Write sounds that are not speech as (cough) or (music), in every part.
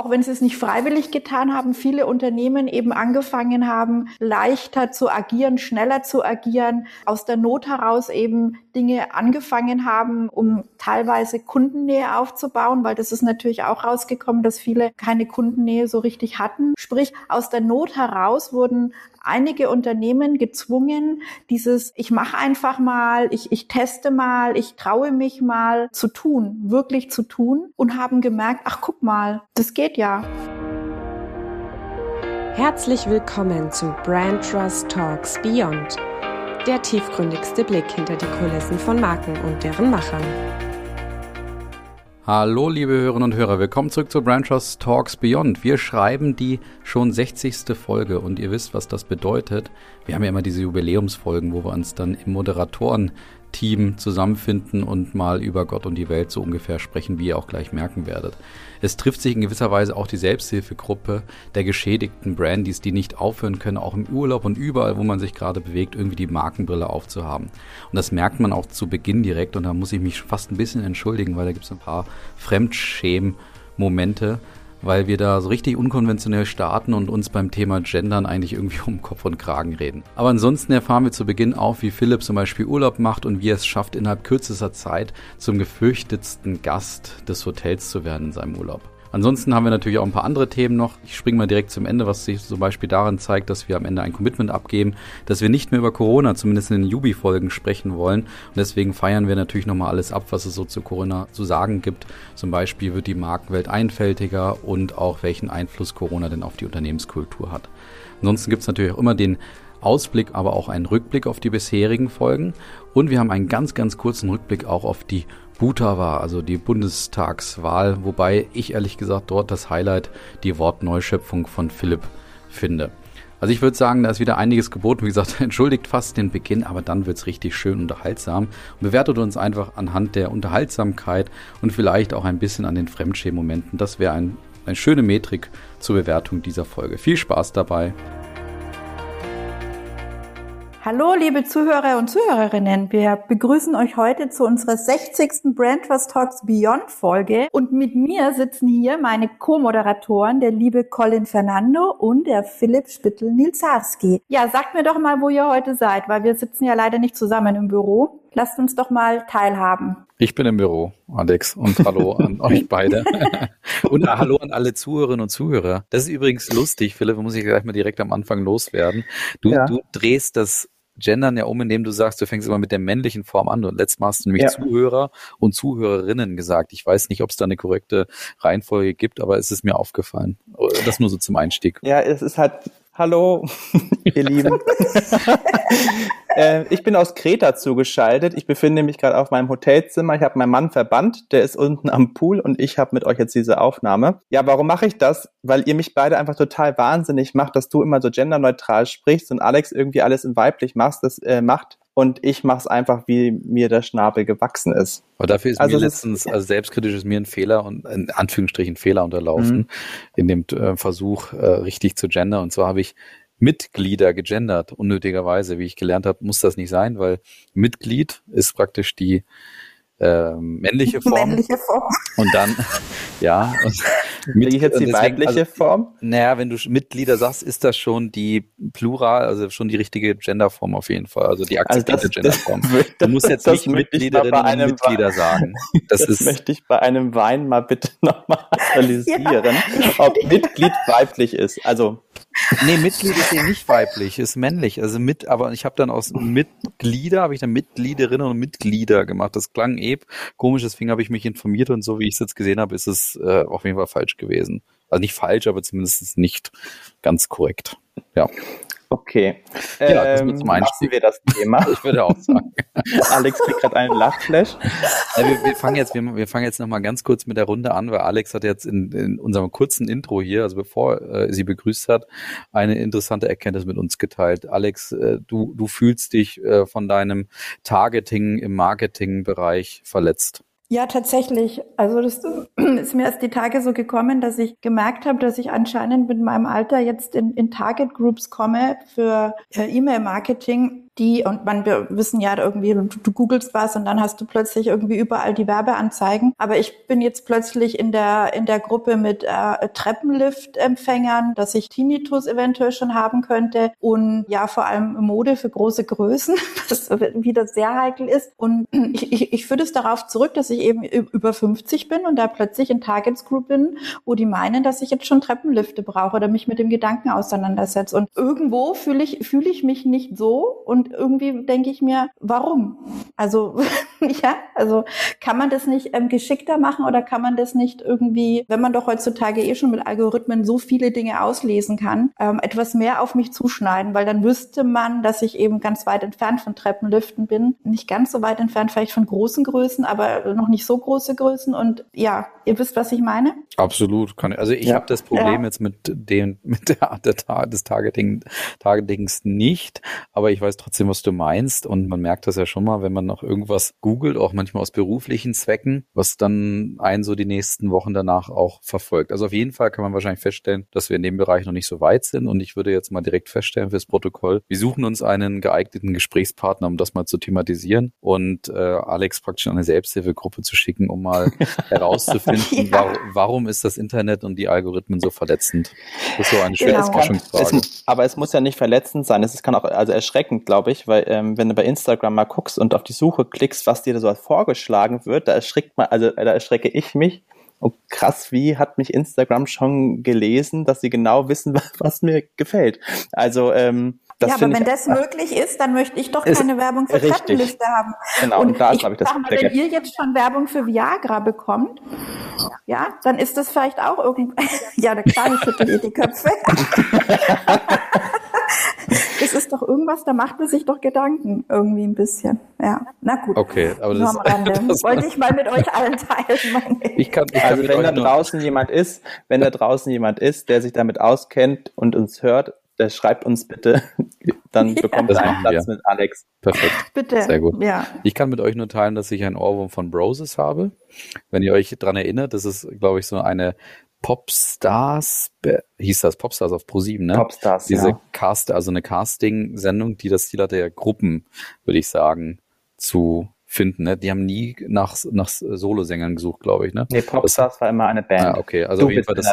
auch wenn sie es nicht freiwillig getan haben, viele Unternehmen eben angefangen haben, leichter zu agieren, schneller zu agieren, aus der Not heraus eben Dinge angefangen haben, um teilweise Kundennähe aufzubauen, weil das ist natürlich auch rausgekommen, dass viele keine Kundennähe so richtig hatten. Sprich, aus der Not heraus wurden einige Unternehmen gezwungen, dieses ich mache einfach mal, ich, ich teste mal, ich traue mich mal zu tun, wirklich zu tun und haben gemerkt, ach guck mal, das geht ja. Herzlich willkommen zu Brand Trust Talks Beyond, der tiefgründigste Blick hinter die Kulissen von Marken und deren Machern. Hallo, liebe Hörerinnen und Hörer, willkommen zurück zu Branchers Talks Beyond. Wir schreiben die schon 60. Folge und ihr wisst, was das bedeutet. Wir haben ja immer diese Jubiläumsfolgen, wo wir uns dann im Moderatoren Team zusammenfinden und mal über Gott und die Welt so ungefähr sprechen, wie ihr auch gleich merken werdet. Es trifft sich in gewisser Weise auch die Selbsthilfegruppe der geschädigten Brandys, die nicht aufhören können, auch im Urlaub und überall, wo man sich gerade bewegt, irgendwie die Markenbrille aufzuhaben. Und das merkt man auch zu Beginn direkt und da muss ich mich fast ein bisschen entschuldigen, weil da gibt es ein paar Fremdschämen-Momente, weil wir da so richtig unkonventionell starten und uns beim Thema Gendern eigentlich irgendwie (laughs) um Kopf und Kragen reden. Aber ansonsten erfahren wir zu Beginn auch, wie Philipp zum Beispiel Urlaub macht und wie er es schafft, innerhalb kürzester Zeit zum gefürchtetsten Gast des Hotels zu werden in seinem Urlaub. Ansonsten haben wir natürlich auch ein paar andere Themen noch. Ich springe mal direkt zum Ende, was sich zum Beispiel daran zeigt, dass wir am Ende ein Commitment abgeben, dass wir nicht mehr über Corona, zumindest in den Jubi-Folgen, sprechen wollen. Und deswegen feiern wir natürlich nochmal alles ab, was es so zu Corona zu sagen gibt. Zum Beispiel wird die Markenwelt einfältiger und auch welchen Einfluss Corona denn auf die Unternehmenskultur hat. Ansonsten gibt es natürlich auch immer den Ausblick, aber auch einen Rückblick auf die bisherigen Folgen. Und wir haben einen ganz, ganz kurzen Rückblick auch auf die Buta war, also die Bundestagswahl, wobei ich ehrlich gesagt dort das Highlight die Wortneuschöpfung von Philipp finde. Also ich würde sagen, da ist wieder einiges geboten. Wie gesagt, (laughs) entschuldigt fast den Beginn, aber dann wird's richtig schön unterhaltsam. Und bewertet uns einfach anhand der Unterhaltsamkeit und vielleicht auch ein bisschen an den Fremdschämen-Momenten. Das wäre ein, eine schöne Metrik zur Bewertung dieser Folge. Viel Spaß dabei. Hallo, liebe Zuhörer und Zuhörerinnen. Wir begrüßen euch heute zu unserer 60. Brand Trust Talks Beyond Folge. Und mit mir sitzen hier meine Co-Moderatoren, der liebe Colin Fernando und der Philipp Spittel-Nilsarski. Ja, sagt mir doch mal, wo ihr heute seid, weil wir sitzen ja leider nicht zusammen im Büro. Lasst uns doch mal teilhaben. Ich bin im Büro, Alex, und hallo an (laughs) euch beide. (laughs) und hallo an alle Zuhörerinnen und Zuhörer. Das ist übrigens lustig, Philipp, muss ich gleich mal direkt am Anfang loswerden. Du, ja. du drehst das Gendern ja um, indem du sagst, du fängst immer mit der männlichen Form an. Und letztes Mal hast du nämlich ja. Zuhörer und Zuhörerinnen gesagt. Ich weiß nicht, ob es da eine korrekte Reihenfolge gibt, aber es ist mir aufgefallen. Das nur so zum Einstieg. Ja, es ist halt Hallo, (laughs) ihr Lieben. (laughs) äh, ich bin aus Kreta zugeschaltet. Ich befinde mich gerade auf meinem Hotelzimmer. Ich habe meinen Mann verbannt, der ist unten am Pool und ich habe mit euch jetzt diese Aufnahme. Ja, warum mache ich das? Weil ihr mich beide einfach total wahnsinnig macht, dass du immer so genderneutral sprichst und Alex irgendwie alles in weiblich machst. Das äh, macht und ich mache es einfach, wie mir der Schnabel gewachsen ist. Aber dafür ist also mir letztens, also selbstkritisch ist mir ein Fehler und in Anführungsstrichen Fehler unterlaufen mhm. in dem äh, Versuch, äh, richtig zu gendern. Und zwar habe ich Mitglieder gegendert, unnötigerweise. Wie ich gelernt habe, muss das nicht sein, weil Mitglied ist praktisch die äh, männliche Form. (laughs) Männliche Form. Und dann, (laughs) ja. Und mit, ich jetzt die deswegen, weibliche also, Form? Naja, wenn du Mitglieder sagst, ist das schon die Plural, also schon die richtige Genderform auf jeden Fall, also die akzeptierte also Genderform. (laughs) du musst jetzt nicht Mitgliederinnen und Mitglieder sagen. (laughs) Das, das ist, möchte ich bei einem Wein mal bitte (laughs) nochmal analysieren, ja. ob Mitglied weiblich ist. Also Nee, Mitglied ist eben nicht weiblich, ist männlich. Also mit, aber ich habe dann aus Mitglieder, habe ich dann Mitgliederinnen und Mitglieder gemacht. Das klang eben komisch, deswegen habe ich mich informiert und so wie ich es jetzt gesehen habe, ist es äh, auf jeden Fall falsch gewesen. Also nicht falsch, aber zumindest nicht ganz korrekt. Ja. Okay. Ja, das ähm, zum Einstieg. wir das Thema. (laughs) ich würde auch sagen. (laughs) Alex kriegt gerade einen Lachflash. Ja, wir, wir, fangen jetzt, wir, wir fangen jetzt nochmal ganz kurz mit der Runde an, weil Alex hat jetzt in, in unserem kurzen Intro hier, also bevor äh, sie begrüßt hat, eine interessante Erkenntnis mit uns geteilt. Alex, äh, du, du fühlst dich äh, von deinem Targeting im Marketingbereich verletzt. Ja, tatsächlich. Also das (clears throat) ist mir erst die Tage so gekommen, dass ich gemerkt habe, dass ich anscheinend mit meinem Alter jetzt in, in Target Groups komme für äh, E-Mail-Marketing, die, und man, wir wissen ja irgendwie, du, du googelst was und dann hast du plötzlich irgendwie überall die Werbeanzeigen. Aber ich bin jetzt plötzlich in der, in der Gruppe mit äh, Treppenlift-Empfängern, dass ich Tinnitus eventuell schon haben könnte und ja, vor allem Mode für große Größen, (laughs) was wieder sehr heikel ist. Und (clears throat) ich, ich, ich führe es darauf zurück, dass ich eben über 50 bin und da plötzlich in Targets Group bin, wo die meinen, dass ich jetzt schon Treppenlifte brauche oder mich mit dem Gedanken auseinandersetze. Und irgendwo fühle ich, fühle ich mich nicht so und irgendwie denke ich mir, warum? Also, (laughs) ja, also kann man das nicht ähm, geschickter machen oder kann man das nicht irgendwie, wenn man doch heutzutage eh schon mit Algorithmen so viele Dinge auslesen kann, ähm, etwas mehr auf mich zuschneiden, weil dann wüsste man, dass ich eben ganz weit entfernt von Treppenliften bin, nicht ganz so weit entfernt vielleicht von großen Größen, aber noch nicht so große Größen und ja, ihr wisst, was ich meine? Absolut. Kann, also ich ja. habe das Problem ja. jetzt mit dem, (laughs) mit der Art des Targeting, Targetings nicht, aber ich weiß trotzdem, was du meinst und man merkt das ja schon mal, wenn man noch irgendwas googelt, auch manchmal aus beruflichen Zwecken, was dann einen so die nächsten Wochen danach auch verfolgt. Also auf jeden Fall kann man wahrscheinlich feststellen, dass wir in dem Bereich noch nicht so weit sind und ich würde jetzt mal direkt feststellen fürs Protokoll, wir suchen uns einen geeigneten Gesprächspartner, um das mal zu thematisieren und äh, Alex praktisch an eine Selbsthilfegruppe zu schicken, um mal (laughs) herauszufinden, ja. warum, warum ist das Internet und die Algorithmen so verletzend? Das ist so eine schwere genau. Aber es muss ja nicht verletzend sein. Es kann auch also erschreckend, glaube ich, weil ähm, wenn du bei Instagram mal guckst und auf die Suche klickst, was dir da so vorgeschlagen wird, da erschrickt man, also da erschrecke ich mich. Oh, krass, wie hat mich Instagram schon gelesen, dass sie genau wissen, (laughs) was mir gefällt. Also ähm, das ja, aber wenn das möglich ist, dann möchte ich doch keine Werbung für richtig. Treppenliste haben. Genau, und, und da ist, glaube ich, das sag mal, Wenn ihr jetzt schon Werbung für Viagra bekommt, ja, dann ist das vielleicht auch irgendwie, (laughs) ja, da klar, ich schüttel ihr die Köpfe. (laughs) (laughs) es ist doch irgendwas, da macht man sich doch Gedanken irgendwie ein bisschen. Ja, na gut. Okay, aber das, (laughs) das wollte ich mal mit euch allen teilen. Ich kann, ich also wenn da draußen jemand ist, wenn da draußen jemand ist, der sich damit auskennt und uns hört, der schreibt uns bitte, (laughs) dann ja. bekommt er einen Platz wir. mit Alex. Perfekt. Bitte. Sehr gut. Ja. Ich kann mit euch nur teilen, dass ich ein Ohrwurm von Broses habe. Wenn ihr euch dran erinnert, das ist, glaube ich, so eine Popstars, hieß das Popstars auf Pro7, ne? Popstars, Diese ja. Cast, also eine Casting-Sendung, die das Ziel hatte, ja Gruppen, würde ich sagen, zu finden. Ne? Die haben nie nach, nach Solosängern gesucht, glaube ich. Ne? Nee, Popstars das, war immer eine Band. Ah, okay, also du auf jeden Fall das.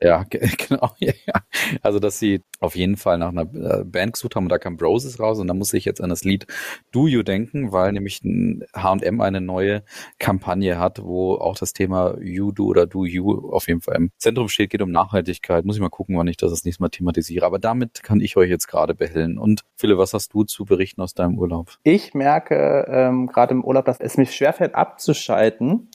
Ja, (laughs) genau. (laughs) Ja, ja. Also, dass sie auf jeden Fall nach einer äh, Band gesucht haben und da kam Broses raus und da muss ich jetzt an das Lied Do You denken, weil nämlich H&M eine neue Kampagne hat, wo auch das Thema You Do oder Do You auf jeden Fall im Zentrum steht, geht um Nachhaltigkeit. Muss ich mal gucken, wann ich das das nächste Mal thematisiere. Aber damit kann ich euch jetzt gerade behellen. Und Philipp, was hast du zu berichten aus deinem Urlaub? Ich merke ähm, gerade im Urlaub, dass es mich schwerfällt abzuschalten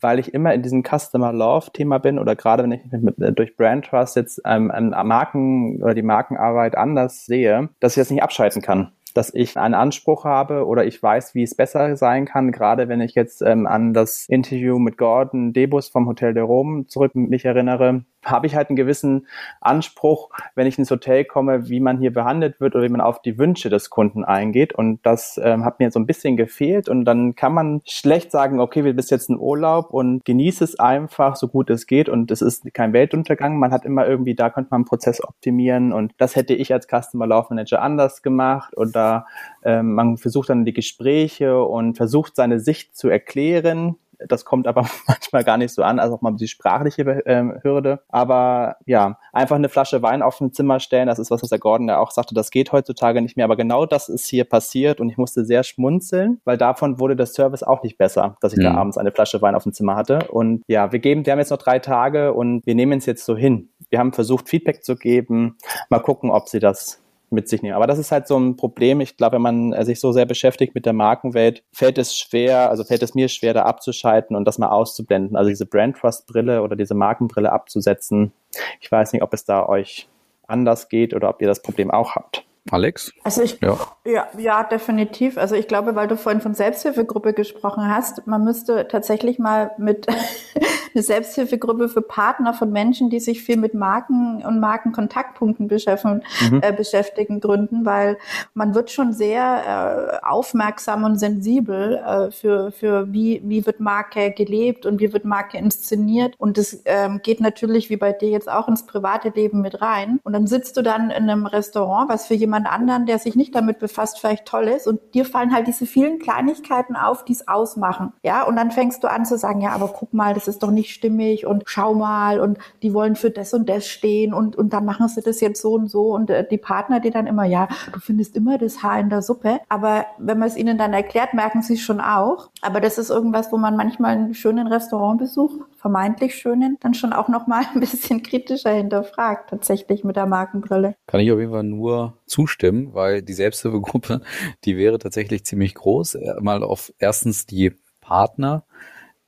weil ich immer in diesem Customer Love Thema bin oder gerade wenn ich mit, mit, durch Brand Trust jetzt ähm, Marken oder die Markenarbeit anders sehe, dass ich das nicht abschalten kann. Dass ich einen Anspruch habe oder ich weiß, wie es besser sein kann, gerade wenn ich jetzt ähm, an das Interview mit Gordon Debus vom Hotel de Rome zurück mich erinnere, habe ich halt einen gewissen Anspruch, wenn ich ins Hotel komme, wie man hier behandelt wird oder wie man auf die Wünsche des Kunden eingeht. Und das ähm, hat mir so ein bisschen gefehlt. Und dann kann man schlecht sagen, okay, wir bist jetzt in Urlaub und genieße es einfach so gut es geht. Und es ist kein Weltuntergang. Man hat immer irgendwie, da könnte man einen Prozess optimieren. Und das hätte ich als Customer Love Manager anders gemacht. Oder ähm, man versucht dann die Gespräche und versucht seine Sicht zu erklären das kommt aber (laughs) manchmal gar nicht so an, also auch mal die sprachliche ähm, Hürde. Aber ja, einfach eine Flasche Wein auf ein Zimmer stellen, das ist was, was der Gordon ja auch sagte, das geht heutzutage nicht mehr. Aber genau das ist hier passiert und ich musste sehr schmunzeln, weil davon wurde der Service auch nicht besser, dass ich mhm. da abends eine Flasche Wein auf dem Zimmer hatte. Und ja, wir geben, wir haben jetzt noch drei Tage und wir nehmen es jetzt so hin. Wir haben versucht, Feedback zu geben. Mal gucken, ob sie das mit sich nehmen. Aber das ist halt so ein Problem. Ich glaube, wenn man äh, sich so sehr beschäftigt mit der Markenwelt, fällt es schwer, also fällt es mir schwer, da abzuschalten und das mal auszublenden. Also diese Brand Trust Brille oder diese Markenbrille abzusetzen. Ich weiß nicht, ob es da euch anders geht oder ob ihr das Problem auch habt. Alex? Also ich, ja. ja, ja, definitiv. Also ich glaube, weil du vorhin von Selbsthilfegruppe gesprochen hast, man müsste tatsächlich mal mit (laughs) eine Selbsthilfegruppe für Partner von Menschen, die sich viel mit Marken und Markenkontaktpunkten beschäftigen, mhm. äh, beschäftigen, gründen, weil man wird schon sehr äh, aufmerksam und sensibel äh, für, für wie, wie wird Marke gelebt und wie wird Marke inszeniert. Und das ähm, geht natürlich wie bei dir jetzt auch ins private Leben mit rein. Und dann sitzt du dann in einem Restaurant, was für jemanden jemand anderen, der sich nicht damit befasst, vielleicht toll ist. Und dir fallen halt diese vielen Kleinigkeiten auf, die es ausmachen. Ja, und dann fängst du an zu sagen, ja, aber guck mal, das ist doch nicht stimmig und schau mal und die wollen für das und das stehen und, und dann machen sie das jetzt so und so. Und äh, die Partner, die dann immer, ja, du findest immer das Haar in der Suppe. Aber wenn man es ihnen dann erklärt, merken sie es schon auch. Aber das ist irgendwas, wo man manchmal einen schönen Restaurantbesuch, vermeintlich schönen, dann schon auch nochmal (laughs) ein bisschen kritischer hinterfragt, tatsächlich mit der Markenbrille. Kann ich auf jeden Fall nur zustimmen, weil die Selbsthilfegruppe, die wäre tatsächlich ziemlich groß. Mal auf erstens die Partner,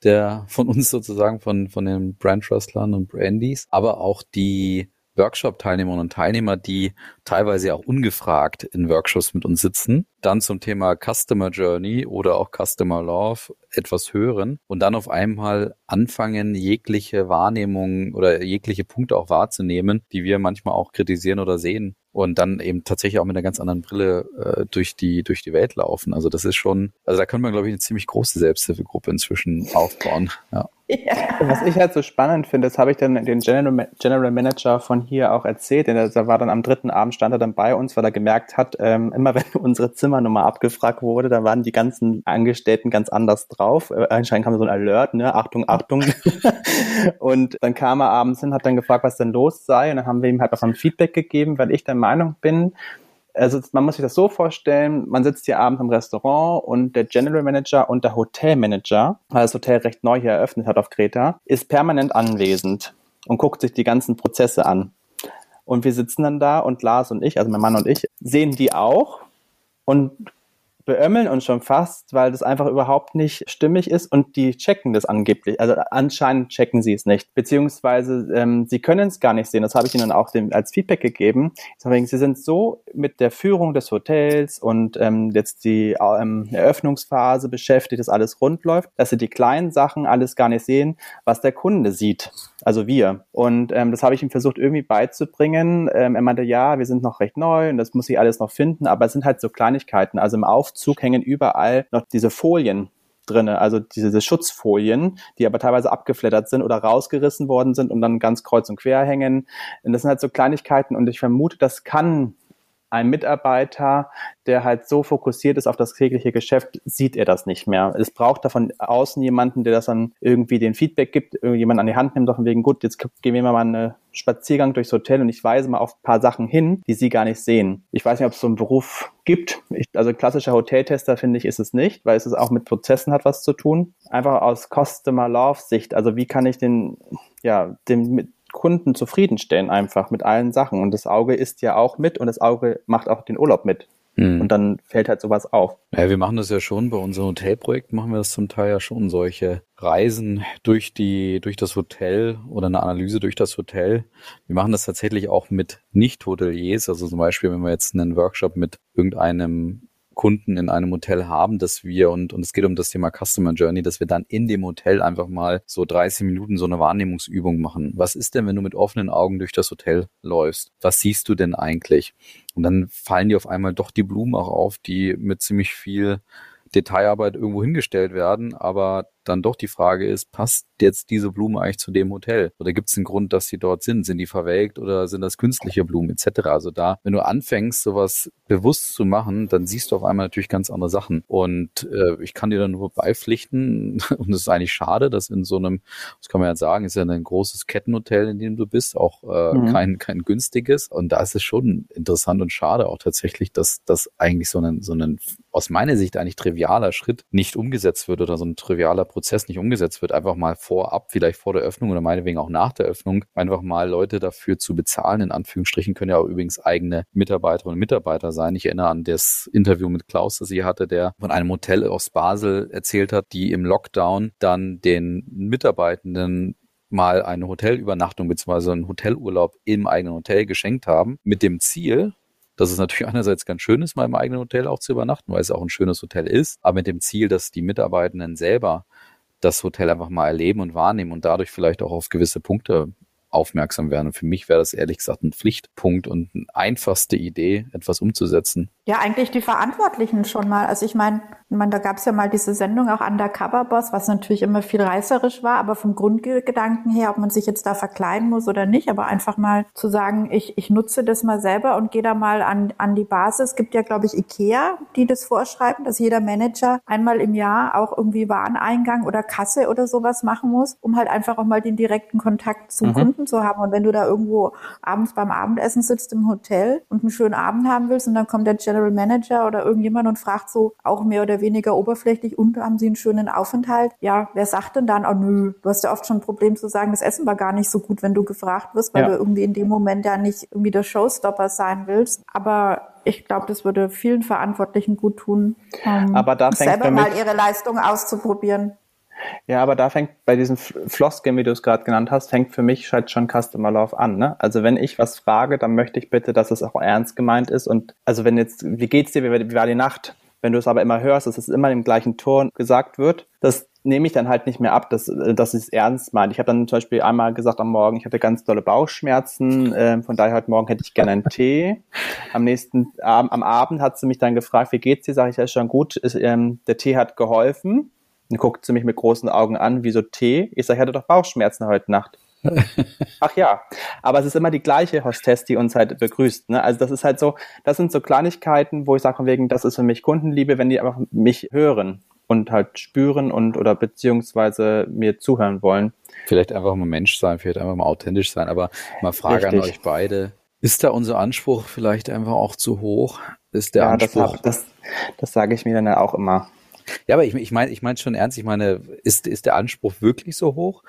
der von uns sozusagen, von, von den Brand Trustlern und Brandies, aber auch die Workshop-Teilnehmerinnen und Teilnehmer, die teilweise auch ungefragt in Workshops mit uns sitzen, dann zum Thema Customer Journey oder auch Customer Love etwas hören und dann auf einmal anfangen, jegliche Wahrnehmungen oder jegliche Punkte auch wahrzunehmen, die wir manchmal auch kritisieren oder sehen und dann eben tatsächlich auch mit einer ganz anderen Brille äh, durch die durch die Welt laufen. Also das ist schon, also da könnte man glaube ich eine ziemlich große Selbsthilfegruppe inzwischen aufbauen. Ja. Ja. Was ich halt so spannend finde, das habe ich dann den General, General Manager von hier auch erzählt, denn er war dann am dritten Abend stand er dann bei uns, weil er gemerkt hat, ähm, immer wenn (laughs) unsere Zimmernummer abgefragt wurde, da waren die ganzen Angestellten ganz anders drauf. Äh, anscheinend kam so ein Alert, ne, Achtung, Achtung. (laughs) und dann kam er abends hin, hat dann gefragt, was denn los sei, und dann haben wir ihm halt auch ein Feedback gegeben, weil ich der Meinung bin, also man muss sich das so vorstellen, man sitzt hier abends im Restaurant und der General Manager und der Hotelmanager, weil das Hotel recht neu hier eröffnet hat auf Kreta, ist permanent anwesend und guckt sich die ganzen Prozesse an. Und wir sitzen dann da und Lars und ich, also mein Mann und ich, sehen die auch und beömmeln uns schon fast, weil das einfach überhaupt nicht stimmig ist und die checken das angeblich. Also anscheinend checken sie es nicht. Beziehungsweise ähm, sie können es gar nicht sehen. Das habe ich ihnen auch dem, als Feedback gegeben. Deswegen, sie sind so mit der Führung des Hotels und ähm, jetzt die ähm, Eröffnungsphase beschäftigt, dass alles rund läuft, dass sie die kleinen Sachen alles gar nicht sehen, was der Kunde sieht. Also wir. Und ähm, das habe ich ihm versucht irgendwie beizubringen. Ähm, er meinte, ja, wir sind noch recht neu und das muss ich alles noch finden, aber es sind halt so Kleinigkeiten. Also im Aufzug hängen überall noch diese Folien drinne, also diese Schutzfolien, die aber teilweise abgeflattert sind oder rausgerissen worden sind und dann ganz kreuz und quer hängen. Und das sind halt so Kleinigkeiten und ich vermute, das kann ein Mitarbeiter, der halt so fokussiert ist auf das tägliche Geschäft, sieht er das nicht mehr. Es braucht da von außen jemanden, der das dann irgendwie den Feedback gibt, irgendjemand an die Hand nimmt, doch von wegen, gut, jetzt gehen wir mal einen Spaziergang durchs Hotel und ich weise mal auf ein paar Sachen hin, die Sie gar nicht sehen. Ich weiß nicht, ob es so einen Beruf gibt. Ich, also klassischer Hoteltester finde ich ist es nicht, weil es auch mit Prozessen hat was zu tun. Einfach aus Customer Love Sicht. Also wie kann ich den, ja, den Kunden zufriedenstellen einfach mit allen Sachen. Und das Auge isst ja auch mit und das Auge macht auch den Urlaub mit. Mhm. Und dann fällt halt sowas auf. Ja, wir machen das ja schon. Bei unserem Hotelprojekt machen wir das zum Teil ja schon. Solche Reisen durch die, durch das Hotel oder eine Analyse durch das Hotel. Wir machen das tatsächlich auch mit Nicht-Hoteliers. Also zum Beispiel, wenn wir jetzt einen Workshop mit irgendeinem Kunden in einem Hotel haben, dass wir, und, und es geht um das Thema Customer Journey, dass wir dann in dem Hotel einfach mal so 30 Minuten so eine Wahrnehmungsübung machen. Was ist denn, wenn du mit offenen Augen durch das Hotel läufst? Was siehst du denn eigentlich? Und dann fallen dir auf einmal doch die Blumen auch auf, die mit ziemlich viel Detailarbeit irgendwo hingestellt werden, aber dann doch die Frage ist, passt jetzt diese Blume eigentlich zu dem Hotel? Oder gibt es einen Grund, dass sie dort sind? Sind die verwelkt oder sind das künstliche Blumen etc.? Also da, wenn du anfängst, sowas bewusst zu machen, dann siehst du auf einmal natürlich ganz andere Sachen. Und äh, ich kann dir da nur beipflichten, (laughs) und es ist eigentlich schade, dass in so einem, das kann man ja sagen, ist ja ein großes Kettenhotel, in dem du bist, auch äh, mhm. kein, kein günstiges. Und da ist es schon interessant und schade auch tatsächlich, dass das eigentlich so ein, so ein aus meiner Sicht eigentlich trivialer Schritt nicht umgesetzt wird oder so ein trivialer Prozess nicht umgesetzt wird, einfach mal vorab, vielleicht vor der Öffnung oder meinetwegen auch nach der Öffnung, einfach mal Leute dafür zu bezahlen, in Anführungsstrichen, können ja auch übrigens eigene Mitarbeiterinnen und Mitarbeiter sein. Ich erinnere an das Interview mit Klaus, das sie hatte, der von einem Hotel aus Basel erzählt hat, die im Lockdown dann den Mitarbeitenden mal eine Hotelübernachtung bzw. einen Hotelurlaub im eigenen Hotel geschenkt haben, mit dem Ziel, dass es natürlich (laughs) einerseits ganz schön ist, mal im eigenen Hotel auch zu übernachten, weil es auch ein schönes Hotel ist, aber mit dem Ziel, dass die Mitarbeitenden selber das Hotel einfach mal erleben und wahrnehmen und dadurch vielleicht auch auf gewisse Punkte aufmerksam werden. Und für mich wäre das ehrlich gesagt ein Pflichtpunkt und eine einfachste Idee, etwas umzusetzen. Ja, eigentlich die Verantwortlichen schon mal. Also ich meine, Ich meine, da gab es ja mal diese Sendung auch Undercover Boss, was natürlich immer viel reißerisch war, aber vom Grundgedanken her, ob man sich jetzt da verkleiden muss oder nicht, aber einfach mal zu sagen, ich, ich nutze das mal selber und gehe da mal an, an die Basis. Es gibt ja, glaube ich, IKEA, die das vorschreiben, dass jeder Manager einmal im Jahr auch irgendwie Wareneingang oder Kasse oder sowas machen muss, um halt einfach auch mal den direkten Kontakt zum mhm. Kunden zu haben. Und wenn du da irgendwo abends beim Abendessen sitzt im Hotel und einen schönen Abend haben willst und dann kommt der General Manager oder irgendjemand und fragt so auch mehr oder weniger oberflächlich und haben sie einen schönen Aufenthalt? Ja, wer sagt denn dann, oh nö, du hast ja oft schon ein Problem zu sagen, das Essen war gar nicht so gut, wenn du gefragt wirst, weil ja. du irgendwie in dem Moment ja nicht irgendwie der Showstopper sein willst. Aber ich glaube, das würde vielen Verantwortlichen gut tun, ähm, aber da selber mal ihre Leistung auszuprobieren. Ja, aber da fängt bei diesen Floskeln, wie du es gerade genannt hast, fängt für mich halt schon Customer Love an. Ne? Also wenn ich was frage, dann möchte ich bitte, dass es auch ernst gemeint ist. Und also wenn jetzt, wie geht's dir, wie, war die Nacht? Wenn du es aber immer hörst, dass es immer im gleichen Ton gesagt wird, das nehme ich dann halt nicht mehr ab, dass, dass ich es ernst meine. Ich habe dann zum Beispiel einmal gesagt am Morgen, ich hatte ganz tolle Bauchschmerzen, äh, von daher heute Morgen hätte ich gerne einen Tee. Am nächsten Abend, am Abend hat sie mich dann gefragt, wie geht's dir? Sag ich, ja schon gut, ist, ähm, der Tee hat geholfen. Dann guckt sie mich mit großen Augen an, wieso Tee? Ich sage, ich hatte doch Bauchschmerzen heute Nacht. Ach ja, aber es ist immer die gleiche Hostess, die uns halt begrüßt. Ne? Also das ist halt so, das sind so Kleinigkeiten, wo ich sage wegen, das ist für mich Kundenliebe, wenn die einfach mich hören und halt spüren und oder beziehungsweise mir zuhören wollen. Vielleicht einfach mal Mensch sein, vielleicht einfach mal authentisch sein, aber mal Frage Richtig. an euch beide. Ist da unser Anspruch vielleicht einfach auch zu hoch? Ist der ja, Anspruch? Das, das, das sage ich mir dann auch immer. Ja, aber ich, ich meine ich meine schon ernst. Ich meine, ist, ist der Anspruch wirklich so hoch?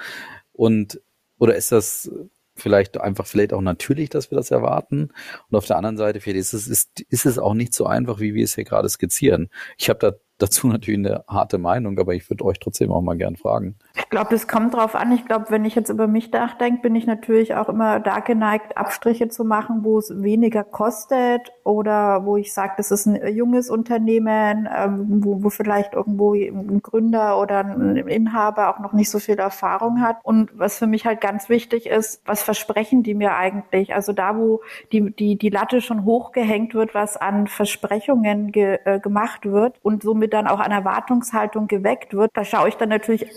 Und oder ist das vielleicht einfach vielleicht auch natürlich, dass wir das erwarten. Und auf der anderen Seite vielleicht ist es, ist, ist es auch nicht so einfach, wie wir es hier gerade skizzieren. Ich habe da dazu (laughs) natürlich eine harte Meinung, aber ich würde euch trotzdem auch mal gern fragen. Ich glaube, das kommt drauf an. Ich glaube, wenn ich jetzt über mich nachdenke, bin ich natürlich auch immer da geneigt, Abstriche zu machen, wo es weniger kostet oder wo ich sage, das ist ein junges Unternehmen, ähm, wo, wo vielleicht irgendwo ein Gründer oder ein Inhaber auch noch nicht so viel Erfahrung hat. Und was für mich halt ganz wichtig ist, was versprechen die mir eigentlich? Also da, wo die, die, die Latte schon hochgehängt wird, was an Versprechungen ge, äh, gemacht wird und somit dann auch an Erwartungshaltung geweckt wird, da schaue ich dann natürlich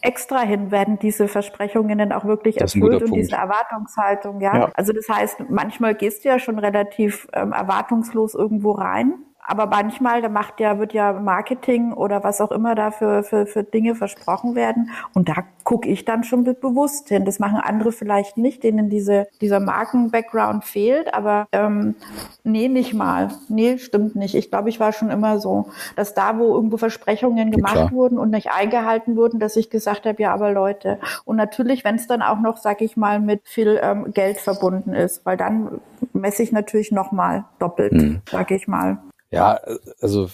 extra hin, werden diese Versprechungen dann auch wirklich das erfüllt und diese Erwartungshaltung, ja? ja? Also das heißt, manchmal gehst du ja schon relativ ähm, erwartungslos irgendwo rein aber manchmal, da macht ja, wird ja Marketing oder was auch immer da für, für, für Dinge versprochen werden. Und da gucke ich dann schon bewusst hin. Das machen andere vielleicht nicht, denen diese, dieser Marken-Background fehlt. Aber ähm, nee, nicht mal. Nee, stimmt nicht. Ich glaube, ich war schon immer so, dass da, wo irgendwo Versprechungen gemacht ja, wurden und nicht eingehalten wurden, dass ich gesagt habe, ja, aber Leute. Und natürlich, wenn es dann auch noch, sag ich mal, mit viel ähm, Geld verbunden ist, weil dann messe ich natürlich nochmal doppelt, hm. sag ich mal. Ja, also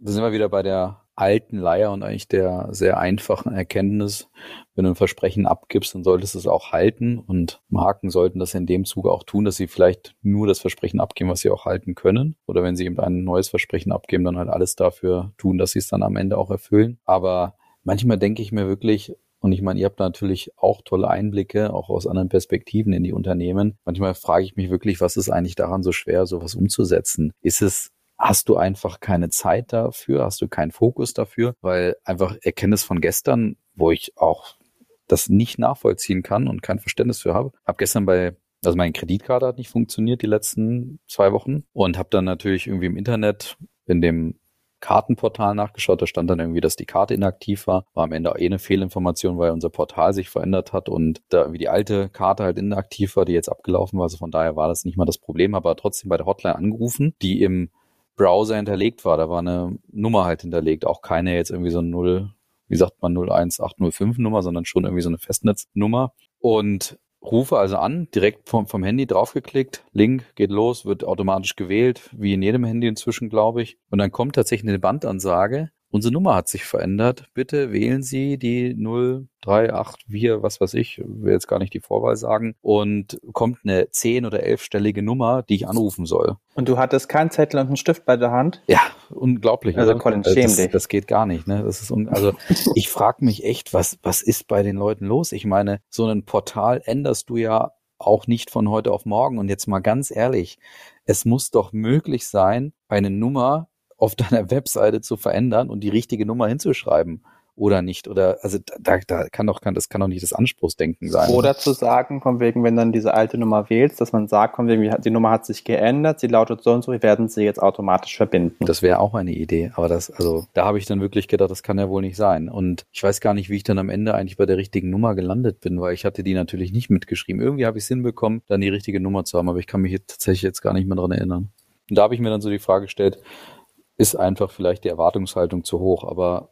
da sind wir wieder bei der alten Leier und eigentlich der sehr einfachen Erkenntnis, wenn du ein Versprechen abgibst, dann solltest du es auch halten und Marken sollten das in dem Zuge auch tun, dass sie vielleicht nur das Versprechen abgeben, was sie auch halten können oder wenn sie eben ein neues Versprechen abgeben, dann halt alles dafür tun, dass sie es dann am Ende auch erfüllen. Aber manchmal denke ich mir wirklich, und ich meine, ihr habt natürlich auch tolle Einblicke, auch aus anderen Perspektiven in die Unternehmen. Manchmal frage ich mich wirklich, was ist eigentlich daran so schwer, sowas umzusetzen? Ist es hast du einfach keine Zeit dafür, hast du keinen Fokus dafür, weil einfach Erkenntnis von gestern, wo ich auch das nicht nachvollziehen kann und kein Verständnis für habe. Hab gestern bei also meine Kreditkarte hat nicht funktioniert die letzten zwei Wochen und habe dann natürlich irgendwie im Internet in dem Kartenportal nachgeschaut. Da stand dann irgendwie, dass die Karte inaktiv war. War am Ende auch eh eine Fehlinformation, weil unser Portal sich verändert hat und da irgendwie die alte Karte halt inaktiv war, die jetzt abgelaufen war. Also von daher war das nicht mal das Problem, aber trotzdem bei der Hotline angerufen, die im Browser hinterlegt war. Da war eine Nummer halt hinterlegt, auch keine jetzt irgendwie so 0, wie sagt man, 01805 Nummer, sondern schon irgendwie so eine Festnetznummer. Und rufe also an, direkt vom, vom Handy draufgeklickt, Link geht los, wird automatisch gewählt, wie in jedem Handy inzwischen, glaube ich. Und dann kommt tatsächlich eine Bandansage, Unsere Nummer hat sich verändert. Bitte wählen Sie die 0384, was weiß ich, will jetzt gar nicht die Vorwahl sagen, und kommt eine 10- oder 11-stellige Nummer, die ich anrufen soll. Und du hattest keinen Zettel und einen Stift bei der Hand? Ja, unglaublich. Also, Colin, schäm das, dich. das geht gar nicht. Ne? Das ist also ich frage mich echt, was, was ist bei den Leuten los? Ich meine, so ein Portal änderst du ja auch nicht von heute auf morgen. Und jetzt mal ganz ehrlich, es muss doch möglich sein, eine Nummer auf deiner Webseite zu verändern und die richtige Nummer hinzuschreiben oder nicht. Oder also da, da kann doch kann, das kann doch nicht das Anspruchsdenken sein. Oder zu sagen, von wegen, wenn dann diese alte Nummer wählst, dass man sagt, von wegen, die Nummer hat sich geändert, sie lautet so und so, wir werden sie jetzt automatisch verbinden. Das wäre auch eine Idee, aber das, also da habe ich dann wirklich gedacht, das kann ja wohl nicht sein. Und ich weiß gar nicht, wie ich dann am Ende eigentlich bei der richtigen Nummer gelandet bin, weil ich hatte die natürlich nicht mitgeschrieben. Irgendwie habe ich es hinbekommen, dann die richtige Nummer zu haben, aber ich kann mich jetzt tatsächlich jetzt gar nicht mehr dran erinnern. Und da habe ich mir dann so die Frage gestellt, ist einfach vielleicht die Erwartungshaltung zu hoch, aber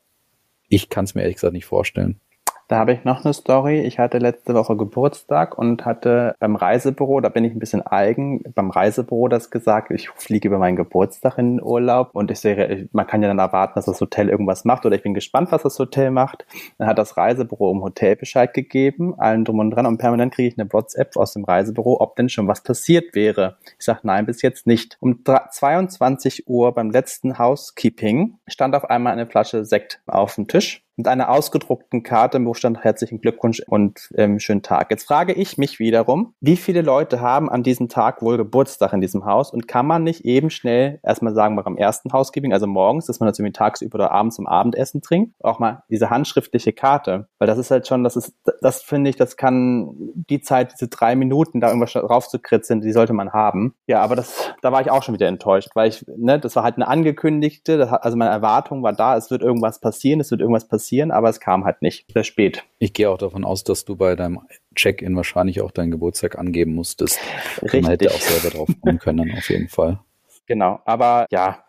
ich kann es mir ehrlich gesagt nicht vorstellen. Da habe ich noch eine Story. Ich hatte letzte Woche Geburtstag und hatte beim Reisebüro, da bin ich ein bisschen eigen, beim Reisebüro das gesagt, ich fliege über meinen Geburtstag in den Urlaub und ich sehe, man kann ja dann erwarten, dass das Hotel irgendwas macht oder ich bin gespannt, was das Hotel macht. Dann hat das Reisebüro um Hotelbescheid gegeben, allen drum und dran und permanent kriege ich eine WhatsApp aus dem Reisebüro, ob denn schon was passiert wäre. Ich sage, nein, bis jetzt nicht. Um 22 Uhr beim letzten Housekeeping stand auf einmal eine Flasche Sekt auf dem Tisch mit einer ausgedruckten Karte, wo stand herzlichen Glückwunsch und ähm, schönen Tag. Jetzt frage ich mich wiederum, wie viele Leute haben an diesem Tag wohl Geburtstag in diesem Haus und kann man nicht eben schnell erstmal sagen wir am ersten Housekeeping, also morgens, dass man das irgendwie tagsüber oder abends zum Abendessen trinkt, auch mal diese handschriftliche Karte, weil das ist halt schon, das ist, das finde ich, das kann die Zeit, diese drei Minuten da irgendwas drauf zu kritzeln, die sollte man haben. Ja, aber das, da war ich auch schon wieder enttäuscht, weil ich, ne, das war halt eine angekündigte, also meine Erwartung war da, es wird irgendwas passieren, es wird irgendwas passieren passieren, aber es kam halt nicht. Sehr spät. Ich gehe auch davon aus, dass du bei deinem Check-in wahrscheinlich auch deinen Geburtstag angeben musstest. Richtig. Man hätte auch selber drauf kommen können, auf jeden Fall. (laughs) Genau, aber ja,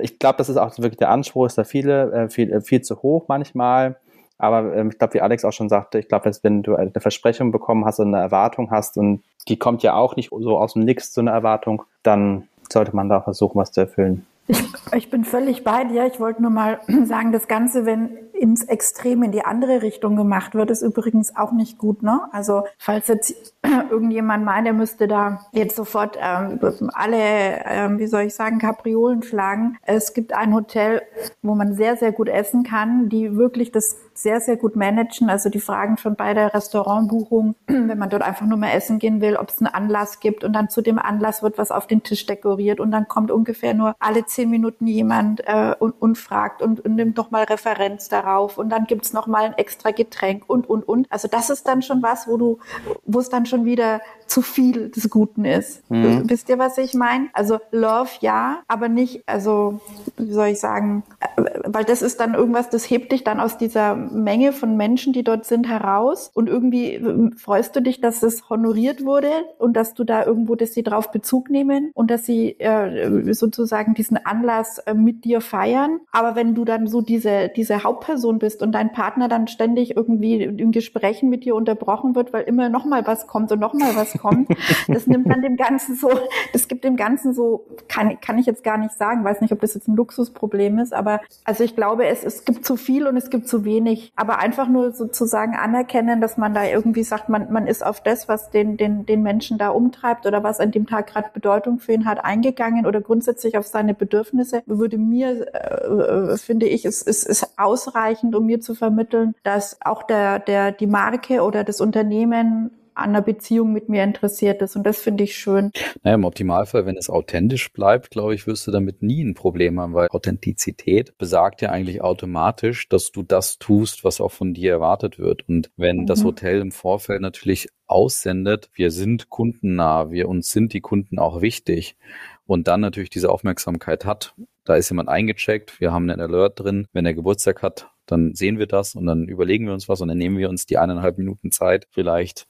ich glaube, das ist auch wirklich der Anspruch, ist da viele, äh, viel, äh, viel zu hoch manchmal. Aber ähm, ich glaube, wie Alex auch schon sagte, ich glaube, wenn du eine Versprechung bekommen hast und eine Erwartung hast und die kommt ja auch nicht so aus dem Nix, so eine Erwartung, dann sollte man da versuchen, was zu erfüllen. Ich, ich bin völlig bei dir. Ich wollte nur mal (clears throat) sagen, das Ganze, wenn ins Extrem in die andere Richtung gemacht wird, ist übrigens auch nicht gut. Ne? Also falls jetzt (clears throat) irgendjemand meint, er müsste da jetzt sofort ähm, alle, ähm, wie soll ich sagen, Kapriolen schlagen. Es gibt ein Hotel, wo man sehr, sehr gut essen kann, die wirklich das sehr, sehr gut managen. Also die fragen schon bei der Restaurantbuchung, (clears throat) wenn man dort einfach nur mal essen gehen will, ob es einen Anlass gibt und dann zu dem Anlass wird was auf den Tisch dekoriert und dann kommt ungefähr nur alle zehn Minuten jemand äh, und, und fragt und, und nimmt noch mal Referenz darauf und dann gibt's noch mal ein extra Getränk und, und, und. Also das ist dann schon was, wo du, wo es dann schon wieder zu viel des Guten ist. Mhm. Wisst ihr, was ich meine? Also Love ja, aber nicht, also wie soll ich sagen, äh, weil das ist dann irgendwas, das hebt dich dann aus dieser Menge von Menschen, die dort sind, heraus. Und irgendwie ähm, freust du dich, dass es honoriert wurde und dass du da irgendwo, dass sie drauf Bezug nehmen und dass sie äh, sozusagen diesen Anlass äh, mit dir feiern. Aber wenn du dann so diese, diese Hauptperson bist und dein Partner dann ständig irgendwie in Gesprächen mit dir unterbrochen wird, weil immer noch mal was kommt und noch mal was kommt, das nimmt dann dem Ganzen so, das gibt dem Ganzen so, kann, kann ich jetzt gar nicht sagen, weiß nicht, ob das jetzt ein Luxusproblem ist, aber also ich glaube, es, es gibt zu viel und es gibt zu wenig. Aber einfach nur sozusagen anerkennen, dass man da irgendwie sagt, man, man ist auf das, was den, den, den Menschen da umtreibt oder was an dem Tag gerade Bedeutung für ihn hat, eingegangen oder grundsätzlich auf seine Bedürfnisse, würde mir, äh, äh finde ich, ist, ist, ist ausreichend, um mir zu vermitteln, dass auch der, der, die Marke oder das Unternehmen an einer Beziehung mit mir interessiert ist. Und das finde ich schön. Naja, im Optimalfall, wenn es authentisch bleibt, glaube ich, wirst du damit nie ein Problem haben, weil Authentizität besagt ja eigentlich automatisch, dass du das tust, was auch von dir erwartet wird. Und wenn mhm. das Hotel im Vorfeld natürlich aussendet, wir sind kundennah, wir uns sind die Kunden auch wichtig und dann natürlich diese Aufmerksamkeit hat, da ist jemand eingecheckt, wir haben einen Alert drin, wenn er Geburtstag hat, dann sehen wir das und dann überlegen wir uns was und dann nehmen wir uns die eineinhalb Minuten Zeit, vielleicht